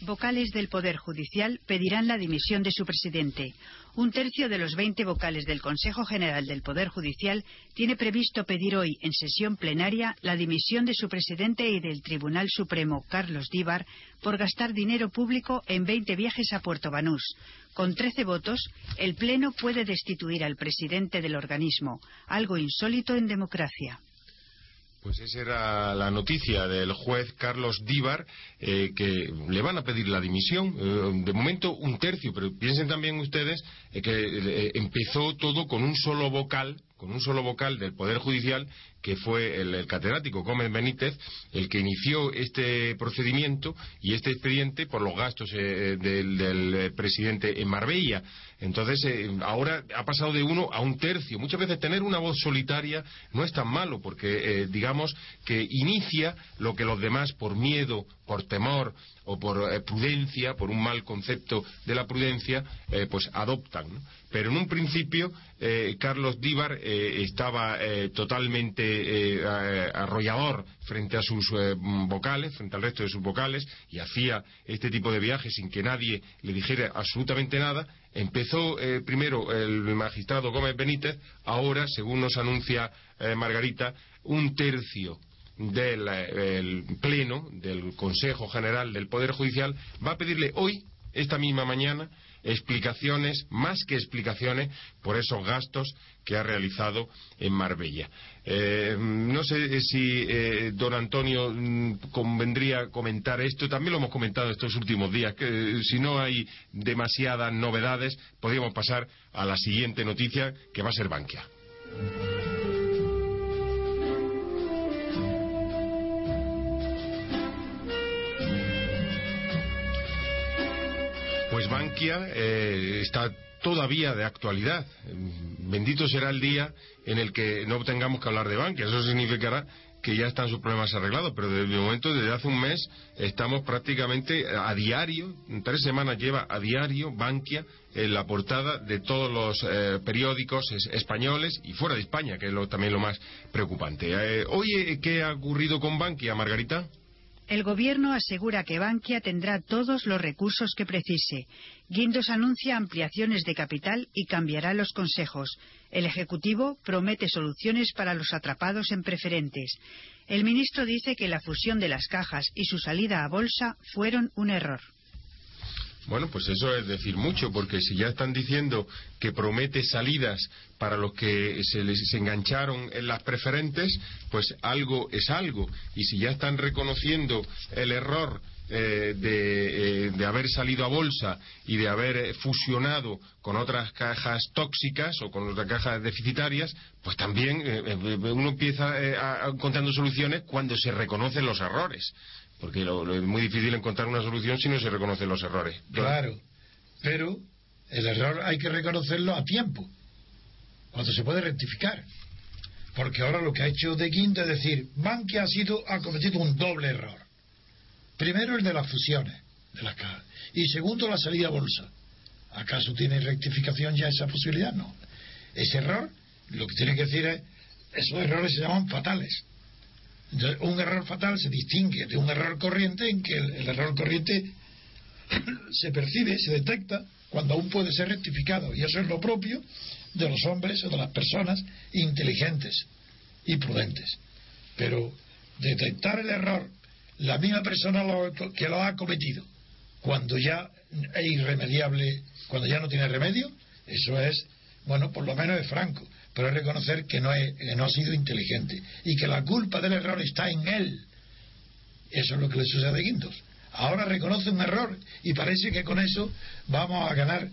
Vocales del Poder Judicial pedirán la dimisión de su presidente. Un tercio de los 20 vocales del Consejo General del Poder Judicial tiene previsto pedir hoy, en sesión plenaria, la dimisión de su presidente y del Tribunal Supremo, Carlos Díbar, por gastar dinero público en 20 viajes a Puerto Banús. Con 13 votos, el Pleno puede destituir al presidente del organismo, algo insólito en democracia. Pues esa era la noticia del juez Carlos Díbar, eh, que le van a pedir la dimisión. Eh, de momento un tercio, pero piensen también ustedes eh, que empezó todo con un solo vocal, con un solo vocal del Poder Judicial que fue el, catedrático Gómez Benítez el que inició este procedimiento y este expediente por los gastos eh, del, eh, presidente en Marbella. Entonces, eh, ahora ha pasado de uno a un tercio. Muchas veces tener una voz solitaria no es tan malo, porque digamos que inicia lo que los demás, por miedo, por temor o por prudencia, por un mal concepto de la prudencia, pues adoptan. Pero en un principio, Carlos Díbar estaba totalmente eh, arrollador frente a sus eh, vocales, frente al resto de sus vocales, y hacía este tipo de viajes sin que nadie le dijera absolutamente nada. Empezó eh, primero el magistrado Gómez Benítez, ahora, según nos anuncia Margarita, un tercio del Pleno, del Consejo General del Poder Judicial, va a pedirle hoy, esta misma mañana, explicaciones, más que explicaciones, por esos gastos que ha realizado en Marbella. Eh, no sé si eh, don Antonio mm, convendría comentar esto, también lo hemos comentado estos últimos días, eh, si no hay demasiadas novedades, podríamos pasar a la siguiente noticia, que va a ser Bankia. Bankia eh, está todavía de actualidad. Bendito será el día en el que no tengamos que hablar de Bankia. Eso significará que ya están sus problemas arreglados, pero desde el momento, desde hace un mes, estamos prácticamente a diario, tres semanas lleva a diario Bankia en la portada de todos los eh, periódicos españoles y fuera de España, que es lo, también lo más preocupante. Eh, ¿qué ha ocurrido con Bankia, Margarita? El gobierno asegura que Bankia tendrá todos los recursos que precise. Guindos anuncia ampliaciones de capital y cambiará los consejos. El Ejecutivo promete soluciones para los atrapados en preferentes. El ministro dice que la fusión de las cajas y su salida a bolsa fueron un error. Bueno, pues eso es decir mucho, porque si ya están diciendo que promete salidas para los que se les engancharon en las preferentes, pues algo es algo. Y si ya están reconociendo el error eh, de, eh, haber salido a bolsa y de haber eh, fusionado con otras cajas tóxicas o con otras cajas deficitarias, pues también uno empieza a, encontrando soluciones cuando se reconocen los errores porque es muy difícil encontrar una solución si no se reconocen los errores. Claro, pero el error hay que reconocerlo a tiempo, cuando se puede rectificar. Porque ahora lo que ha hecho De Guinda es decir, Bankia ha, sido, ha cometido un doble error. Primero el de las fusiones de las cajas y segundo la salida a bolsa. ¿Acaso tiene rectificación ya esa posibilidad? No. Ese error, lo que tiene que decir es, esos errores se llaman fatales un error fatal se distingue de un error corriente en que el, error corriente se percibe, se detecta cuando aún puede ser rectificado. Y eso es lo propio de los hombres o de las personas inteligentes y prudentes. Pero detectar el error, la misma persona que lo ha cometido, cuando ya es irremediable, cuando ya no tiene remedio, eso es, bueno, por lo menos es franco pero es reconocer que no, no ha sido inteligente y que la culpa del error está en él. Eso es lo que le sucede a Guindos. Ahora reconoce un error y parece que con eso vamos a ganar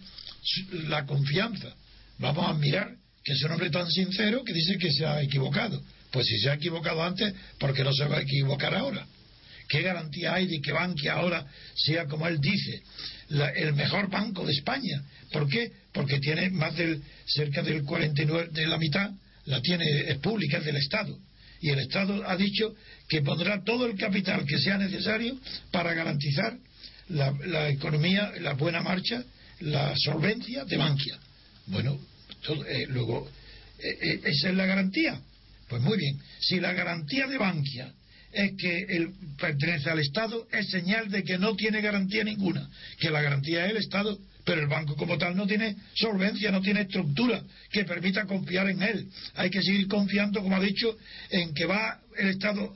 la confianza. Vamos a admirar que es un hombre tan sincero que dice que se ha equivocado. Pues si se ha equivocado antes, ¿por qué no se va a equivocar ahora? ¿Qué garantía hay de que Bankia ahora sea, como él dice, el mejor banco de España? ¿Por qué? Porque tiene más del cerca del 49 de la mitad la tiene es pública, es del Estado. Y el Estado ha dicho que pondrá todo el capital que sea necesario para garantizar la, economía, la buena marcha, la solvencia de Bankia. Bueno, eh, luego, eh, eh, ¿esa es la garantía? Pues muy bien, si la garantía de Bankia es que él pertenece al Estado, es señal de que no tiene garantía ninguna, que la garantía es el Estado pero el banco como tal no tiene solvencia, no tiene estructura que permita confiar en él. Hay que seguir confiando, como ha dicho, en que va el Estado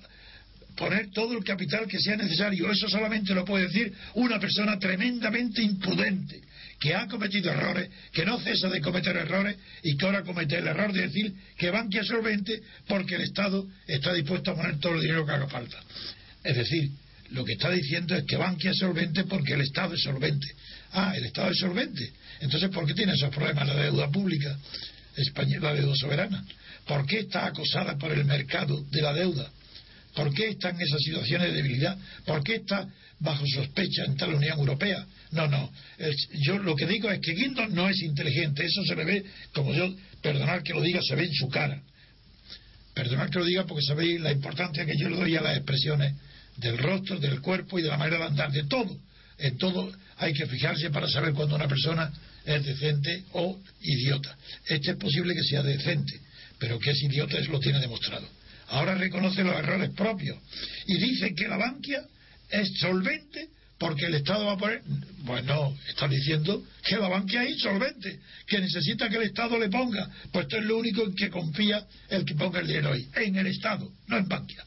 poner todo el capital que sea necesario. Eso solamente lo puede decir una persona tremendamente imprudente, que ha cometido errores, que no cesa de cometer errores y que ahora comete el error de decir que Bankia solvente porque el Estado está dispuesto a poner todo el dinero que haga falta. Es decir, lo que está diciendo es que Bankia es solvente porque el Estado es solvente. Ah, el Estado es solvente. Entonces, ¿por qué tiene esos problemas la deuda pública española, la deuda soberana? ¿Por qué está acosada por el mercado de la deuda? ¿Por qué está en esas situaciones de debilidad? ¿Por qué está bajo sospecha en la Unión Europea? No, no. yo lo que digo es que Guindos no es inteligente. Eso se le ve, como yo, perdonar que lo diga, se ve en su cara. Perdonar que lo diga porque sabéis la importancia que yo le doy a las expresiones del rostro, del cuerpo y de la manera de andar, de todo. En todo hay que fijarse para saber cuando una persona es decente o idiota. Este es posible que sea decente, pero que es idiota eso lo tiene demostrado. Ahora reconoce los errores propios y dice que la banquia es solvente porque el Estado va a poner. Bueno, está diciendo que la banquia es insolvente, que necesita que el Estado le ponga. Pues esto es lo único en que confía el que ponga el dinero ahí, en el Estado, no en banquia.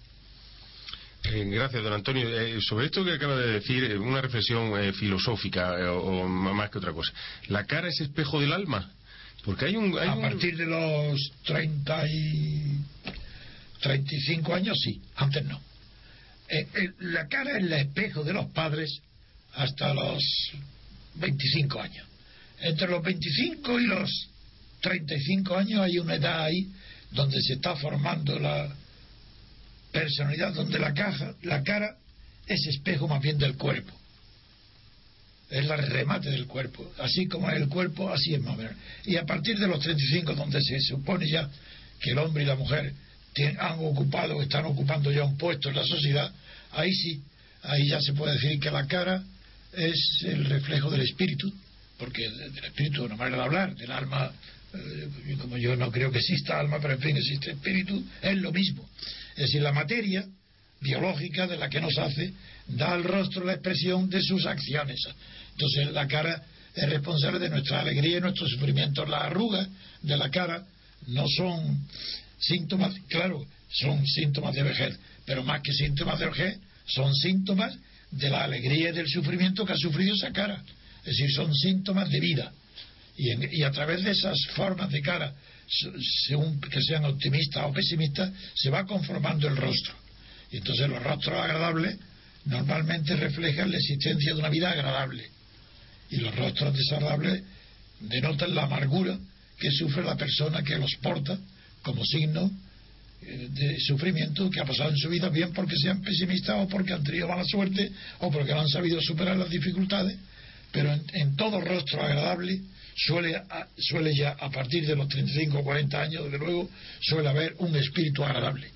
Eh, gracias, don Antonio. Eh, sobre esto que acaba de decir, eh, una reflexión filosófica o, más que otra cosa. ¿La cara es espejo del alma? Porque hay un. a partir de los 30 y 35 años, sí. Antes no. La cara es el espejo de los padres hasta los 25 años. Entre los 25 y los 35 años hay una edad ahí donde se está formando la personalidad donde la caja, la cara es espejo más bien del cuerpo. es la remate del cuerpo. Así como es el cuerpo, así es más menos. Y a partir de los 35, donde se supone ya que el hombre y la mujer han ocupado, están ocupando ya un puesto en la sociedad, ahí sí, ahí ya se puede decir que la cara es el reflejo del espíritu, porque del espíritu es una manera de hablar, del alma, eh, como yo no creo que exista alma, pero en fin, existe espíritu, es lo mismo. Es decir, la materia biológica de la que nos hace da al rostro la expresión de sus acciones. Entonces la cara es responsable de nuestra alegría y nuestros sufrimientos. Las arrugas de la cara no son síntomas, claro, son síntomas de vejez, pero más que síntomas de vejez, son síntomas de la alegría y del sufrimiento que ha sufrido esa cara. Es decir, son síntomas de vida. Y, a través de esas formas de cara, según que sean optimistas o pesimistas, se va conformando el rostro. Y entonces los rostros agradables normalmente reflejan la existencia de una vida agradable. Y los rostros desagradables denotan la amargura que sufre la persona que los porta como signo eh, de sufrimiento que ha pasado en su vida, bien porque sean pesimistas o porque han tenido mala suerte o porque no han sabido superar las dificultades, pero en, todo rostro agradable suele, suele ya a partir de los 35 o 40 años, desde luego, suele haber un espíritu agradable.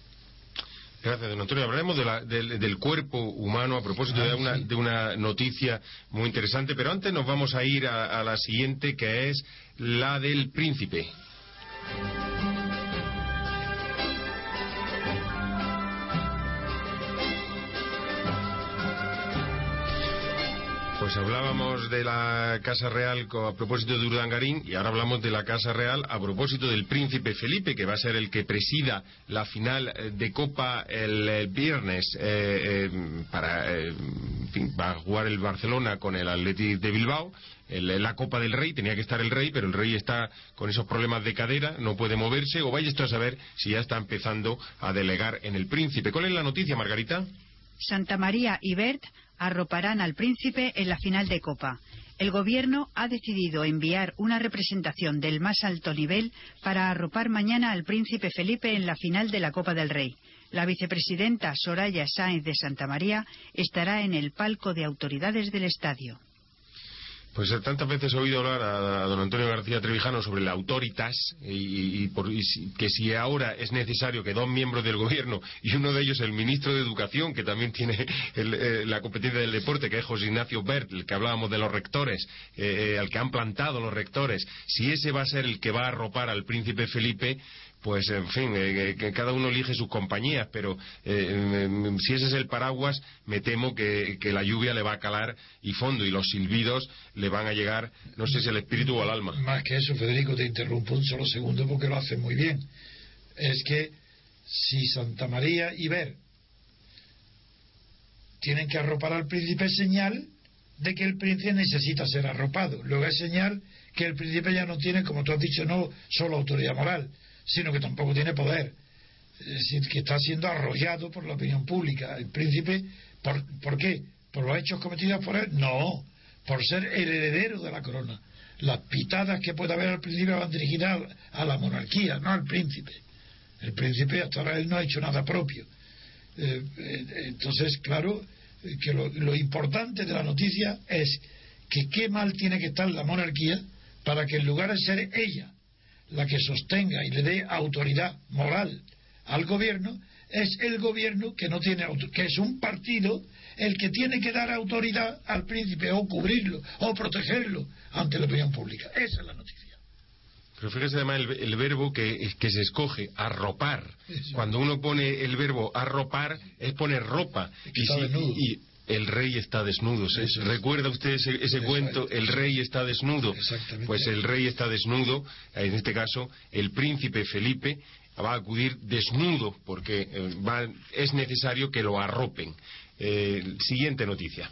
Gracias, don Antonio. Hablaremos del, cuerpo humano a propósito de, una, de, una, noticia muy interesante, pero antes nos vamos a ir a la siguiente, que es la del príncipe. Pues hablábamos de la Casa Real a propósito de Urdangarín y ahora hablamos de la Casa Real a propósito del príncipe Felipe, que va a ser el que presida la final eh, de Copa el, viernes eh, eh, para va a jugar el Barcelona con el Athletic de Bilbao. la Copa del Rey, tenía que estar el Rey, pero el Rey está con esos problemas de cadera, no puede moverse, o vaya esto a saber si ya está empezando a delegar en el príncipe. ¿Cuál es la noticia, Margarita? Santa María y Bert arroparán al príncipe en la final de Copa. El Gobierno ha decidido enviar una representación del más alto nivel para arropar mañana al príncipe Felipe en la final de la Copa del Rey. La vicepresidenta Soraya Sáenz de Santa María estará en el palco de autoridades del estadio. Pues eh, tantas veces he oído hablar a, don Antonio García Trevijano sobre la autoritas y, que si ahora es necesario que dos miembros del gobierno y uno de ellos el ministro de Educación, que también tiene eh, la competencia del deporte, que es José Ignacio Bert, el que hablábamos de los rectores, eh, al que han plantado los rectores, si ese va a ser el que va a arropar al príncipe Felipe, pues en fin, eh, que cada uno elige sus compañías, pero eh, si ese es el paraguas, me temo que, la lluvia le va a calar y fondo, y los silbidos le van a llegar, no sé si al espíritu o al alma. Más que eso, Federico, te interrumpo un solo segundo porque lo hace muy bien. Es que si Santa María y Ver tienen que arropar al príncipe, señal de que el príncipe necesita ser arropado. Luego es señal que el príncipe ya no tiene, como tú has dicho, no solo autoridad moral, sino que tampoco tiene poder. Que está siendo arrollado por la opinión pública. El príncipe, ¿por, ¿por qué? ¿Por los hechos cometidos por él? No, por ser el heredero de la corona. Las pitadas que puede haber al príncipe van dirigidas a la monarquía, no al príncipe. El príncipe hasta ahora él no ha hecho nada propio. Eh, eh, entonces, claro, que lo, lo importante de la noticia es que qué mal tiene que estar la monarquía para que en lugar de ser ella la que sostenga y le dé autoridad moral al gobierno, es el gobierno que no tiene que es un partido el que tiene que dar autoridad al príncipe o cubrirlo o protegerlo ante la opinión pública. Esa es la noticia. Pero fíjese además el, verbo que, que, se escoge, arropar. Cuando uno pone el verbo arropar, es poner ropa. y, el rey está desnudo. ¿Recuerda usted ese, cuento? El rey está desnudo. Pues el rey está desnudo, en este caso, el príncipe Felipe va a acudir desnudo porque eh, es necesario que lo arropen. Eh, siguiente noticia.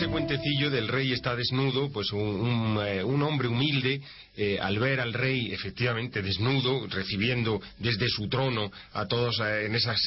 Ese cuentecillo del rey está desnudo, pues un, eh, hombre humilde, eh, al ver al rey efectivamente desnudo, recibiendo desde su trono a todos eh, en esas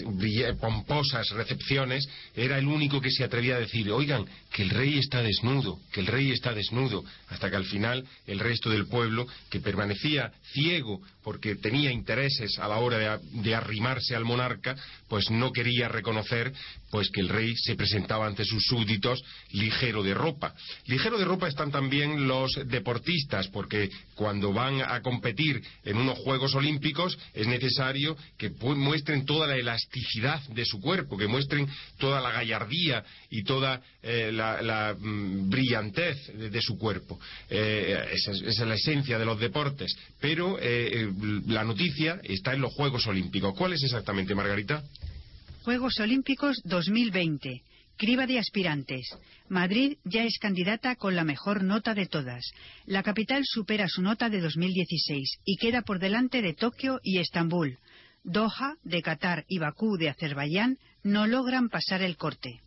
pomposas recepciones, era el único que se atrevía a decir, oigan, que el rey está desnudo, que el rey está desnudo, hasta que al final el resto del pueblo, que permanecía ciego porque tenía intereses a la hora de, arrimarse al monarca, pues no quería reconocer pues que el rey se presentaba ante sus súbditos ligero de ropa. Ligero de ropa están también los deportistas, porque cuando van a competir en unos Juegos Olímpicos es necesario que muestren toda la elasticidad de su cuerpo, que muestren toda la gallardía y toda eh, la, mm, brillantez de, su cuerpo. Eh, esa, es, la esencia de los deportes. Pero eh, la noticia está en los Juegos Olímpicos. ¿Cuál es exactamente, Margarita? Juegos Olímpicos 2020. Criba de aspirantes. Madrid ya es candidata con la mejor nota de todas. La capital supera su nota de 2016 y queda por delante de Tokio y Estambul. Doha, de Qatar y Bakú de Azerbaiyán no logran pasar el corte.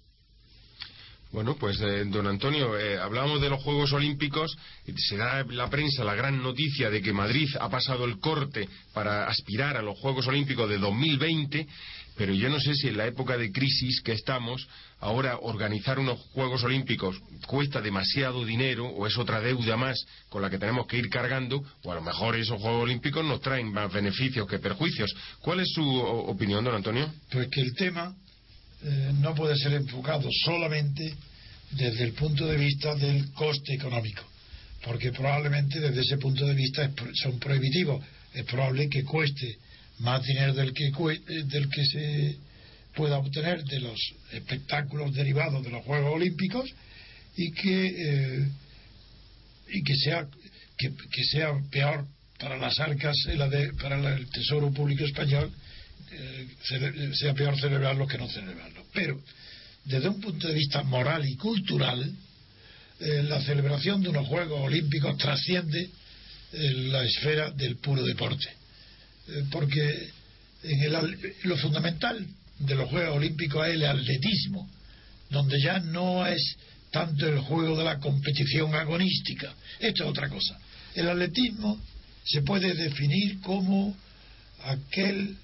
Bueno, pues eh, don Antonio, eh, hablábamos de los Juegos Olímpicos, se da la prensa la gran noticia de que Madrid ha pasado el corte para aspirar a los Juegos Olímpicos de 2020, pero yo no sé si en la época de crisis que estamos, ahora organizar unos Juegos Olímpicos cuesta demasiado dinero o es otra deuda más con la que tenemos que ir cargando, o a lo mejor esos Juegos Olímpicos nos traen más beneficios que perjuicios. ¿Cuál es su opinión, don Antonio? Pues que el tema eh, no puede ser enfocado solamente desde el punto de vista del coste económico, porque probablemente desde ese punto de vista son prohibitivos. Es probable que cueste más dinero del que, eh, del que se pueda obtener de los espectáculos derivados de los Juegos Olímpicos y que eh, y que sea que, sea peor para las arcas para el Tesoro Público Español eh, sea peor celebrarlo que no celebrarlo. Pero, desde un punto de vista moral y cultural, eh, la celebración de unos Juegos Olímpicos trasciende eh, la esfera del puro deporte. Porque en lo fundamental de los Juegos Olímpicos es el atletismo, donde ya no es tanto el juego de la competición agonística. Esto es otra cosa. El atletismo se puede definir como aquel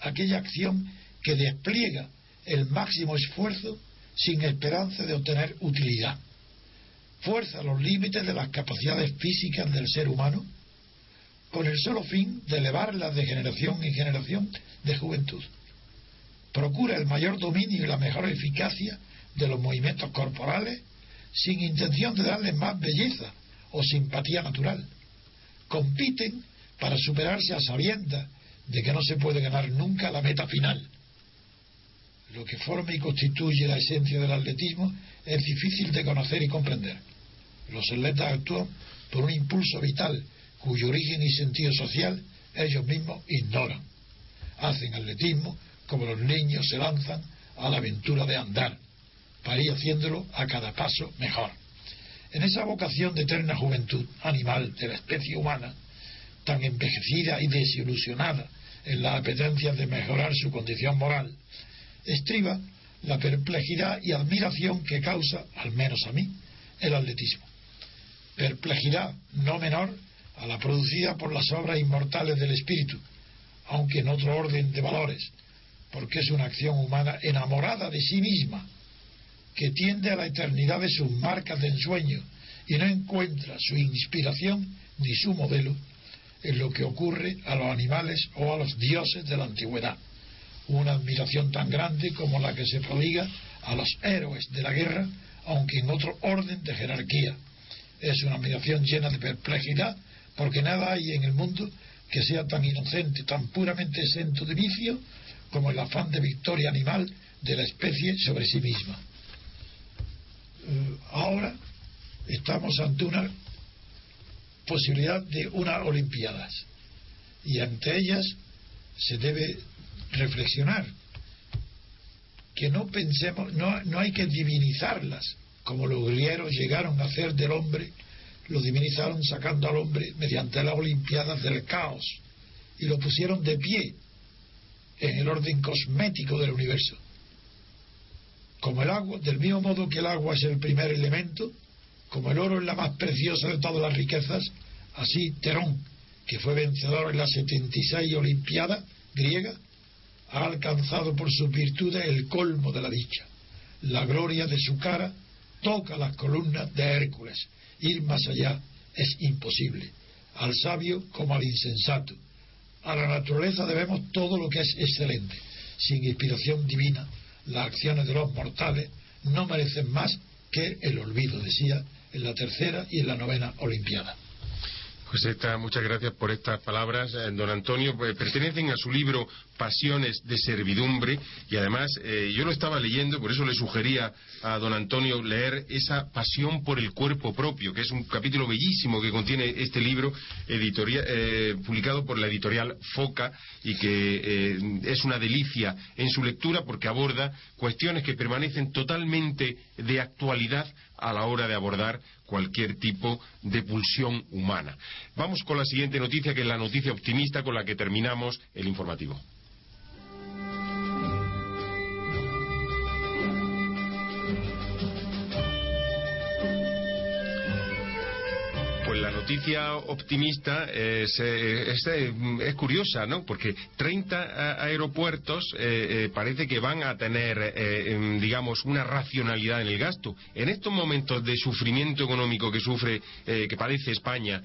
aquella acción que despliega el máximo esfuerzo sin esperanza de obtener utilidad. Fuerza los límites de las capacidades físicas del ser humano con el solo fin de elevarlas de generación en generación de juventud. Procura el mayor dominio y la mejor eficacia de los movimientos corporales sin intención de darles más belleza o simpatía natural. Compiten para superarse a sabiendas de que no se puede ganar nunca la meta final. Lo que forma y constituye la esencia del atletismo es difícil de conocer y comprender. Los atletas actúan por un impulso vital cuyo origen y sentido social ellos mismos ignoran. Hacen atletismo como los niños se lanzan a la aventura de andar, para ir haciéndolo a cada paso mejor. En esa vocación de eterna juventud animal de la especie humana, tan envejecida y desilusionada en la apetencia de mejorar su condición moral, estriba la perplejidad y admiración que causa, al menos a mí, el atletismo. Perplejidad no menor a la producida por las obras inmortales del espíritu, aunque en otro orden de valores, porque es una acción humana enamorada de sí misma, que tiende a la eternidad de sus marcas de ensueño y no encuentra su inspiración ni su modelo en lo que ocurre a los animales o a los dioses de la antigüedad. Una admiración tan grande como la que se prodiga a los héroes de la guerra, aunque en otro orden de jerarquía. Es una admiración llena de perplejidad, porque nada hay en el mundo que sea tan inocente, tan puramente exento de vicio, como el afán de victoria animal de la especie sobre sí misma. Eh, ahora estamos ante una posibilidad de unas Olimpiadas. Y ante ellas se debe reflexionar que no pensemos, no, no hay que divinizarlas, como los griegos llegaron a hacer del hombre, lo divinizaron sacando al hombre mediante las Olimpiadas del caos y lo pusieron de pie en el orden cosmético del universo, como el agua, del mismo modo que el agua es el primer elemento, como el oro es la más preciosa de todas las riquezas, así Terón, que fue vencedor en la 76 Olimpiada griega, ha alcanzado por sus virtudes el colmo de la dicha. La gloria de su cara toca las columnas de Hércules. Ir más allá es imposible. Al sabio como al insensato. A la naturaleza debemos todo lo que es excelente. Sin inspiración divina, las acciones de los mortales no merecen más que el olvido, decía en la tercera y en la novena Olimpiada. Pues muchas gracias por estas palabras, eh, don Antonio. Pues, pertenecen a su libro Pasiones de Servidumbre y además eh, yo lo estaba leyendo, por eso le sugería a don Antonio leer esa Pasión por el Cuerpo Propio, que es un capítulo bellísimo que contiene este libro eh, publicado por la editorial Foca y que es una delicia en su lectura porque aborda cuestiones que permanecen totalmente de actualidad a la hora de abordar cualquier tipo de pulsión humana. Vamos con la siguiente noticia, que es la noticia optimista con la que terminamos el informativo. La noticia optimista es, eh, eh, curiosa, ¿no? Porque 30 aeropuertos eh, parece que van a tener, em, digamos, una racionalidad en el gasto. En estos momentos de sufrimiento económico que sufre, que padece España,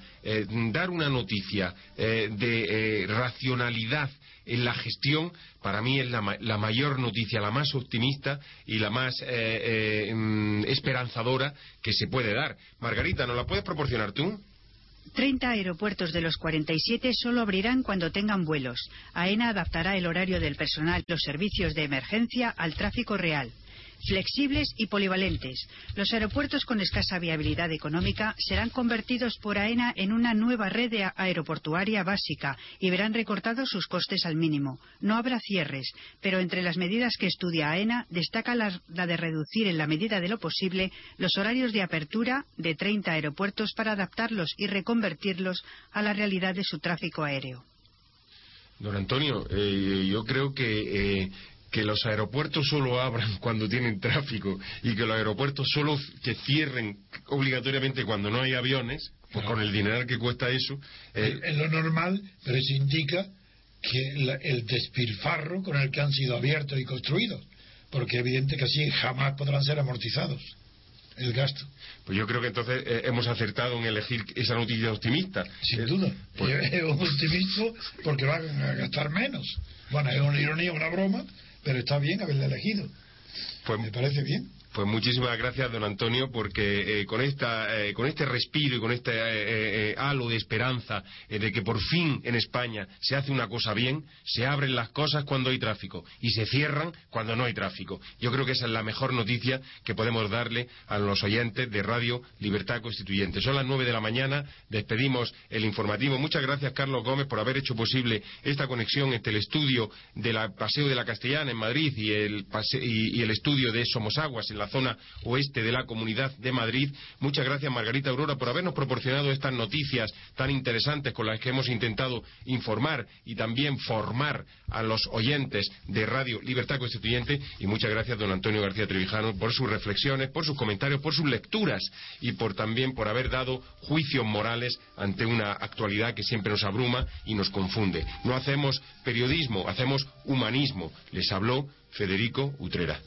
dar una noticia de racionalidad en la gestión, para mí es la, la, mayor noticia, la más optimista y la más em, esperanzadora que se puede dar. Margarita, ¿nos la puedes proporcionar tú? 30 aeropuertos de los 47 solo abrirán cuando tengan vuelos. AENA adaptará el horario del personal y los servicios de emergencia al tráfico real flexibles y polivalentes. Los aeropuertos con escasa viabilidad económica serán convertidos por AENA en una nueva red aeroportuaria básica y verán recortados sus costes al mínimo. No habrá cierres, pero entre las medidas que estudia AENA destaca la, de reducir en la medida de lo posible los horarios de apertura de 30 aeropuertos para adaptarlos y reconvertirlos a la realidad de su tráfico aéreo. Don Antonio, eh, yo creo que eh, que los aeropuertos solo abran cuando tienen tráfico y que los aeropuertos solo que cierren obligatoriamente cuando no hay aviones, pues con el dinero que cuesta eso. Eh, es lo normal, pero eso indica que el despilfarro con el que han sido abiertos y construidos, porque evidente que así jamás podrán ser amortizados el gasto. Pues yo creo que entonces eh, hemos acertado en elegir esa noticia optimista. Sin duda. Pues es un optimismo porque van a gastar menos. Bueno, es una ironía, una broma, pero está bien haberla elegido. Pues, Me parece bien. Pues muchísimas gracias, don Antonio, porque eh, con, esta, eh, con este respiro y con este eh, halo de esperanza de que por fin en España se hace una cosa bien, se abren las cosas cuando hay tráfico y se cierran cuando no hay tráfico. Yo creo que esa es la mejor noticia que podemos darle a los oyentes de Radio Libertad Constituyente. Son las nueve de la mañana, despedimos el informativo. Muchas gracias, Carlos Gómez, por haber hecho posible esta conexión entre el estudio del Paseo de la Castellana en Madrid y el, y, el estudio de Somosaguas en la zona oeste de la Comunidad de Madrid. Muchas gracias, Margarita Aurora, por habernos proporcionado estas noticias tan interesantes con las que hemos intentado informar y también formar a los oyentes de Radio Libertad Constituyente. Y muchas gracias, don Antonio García Trevijano, por sus reflexiones, por sus comentarios, por sus lecturas y por también por haber dado juicios morales ante una actualidad que siempre nos abruma y nos confunde. No hacemos periodismo, hacemos humanismo. Les habló Federico Utrera.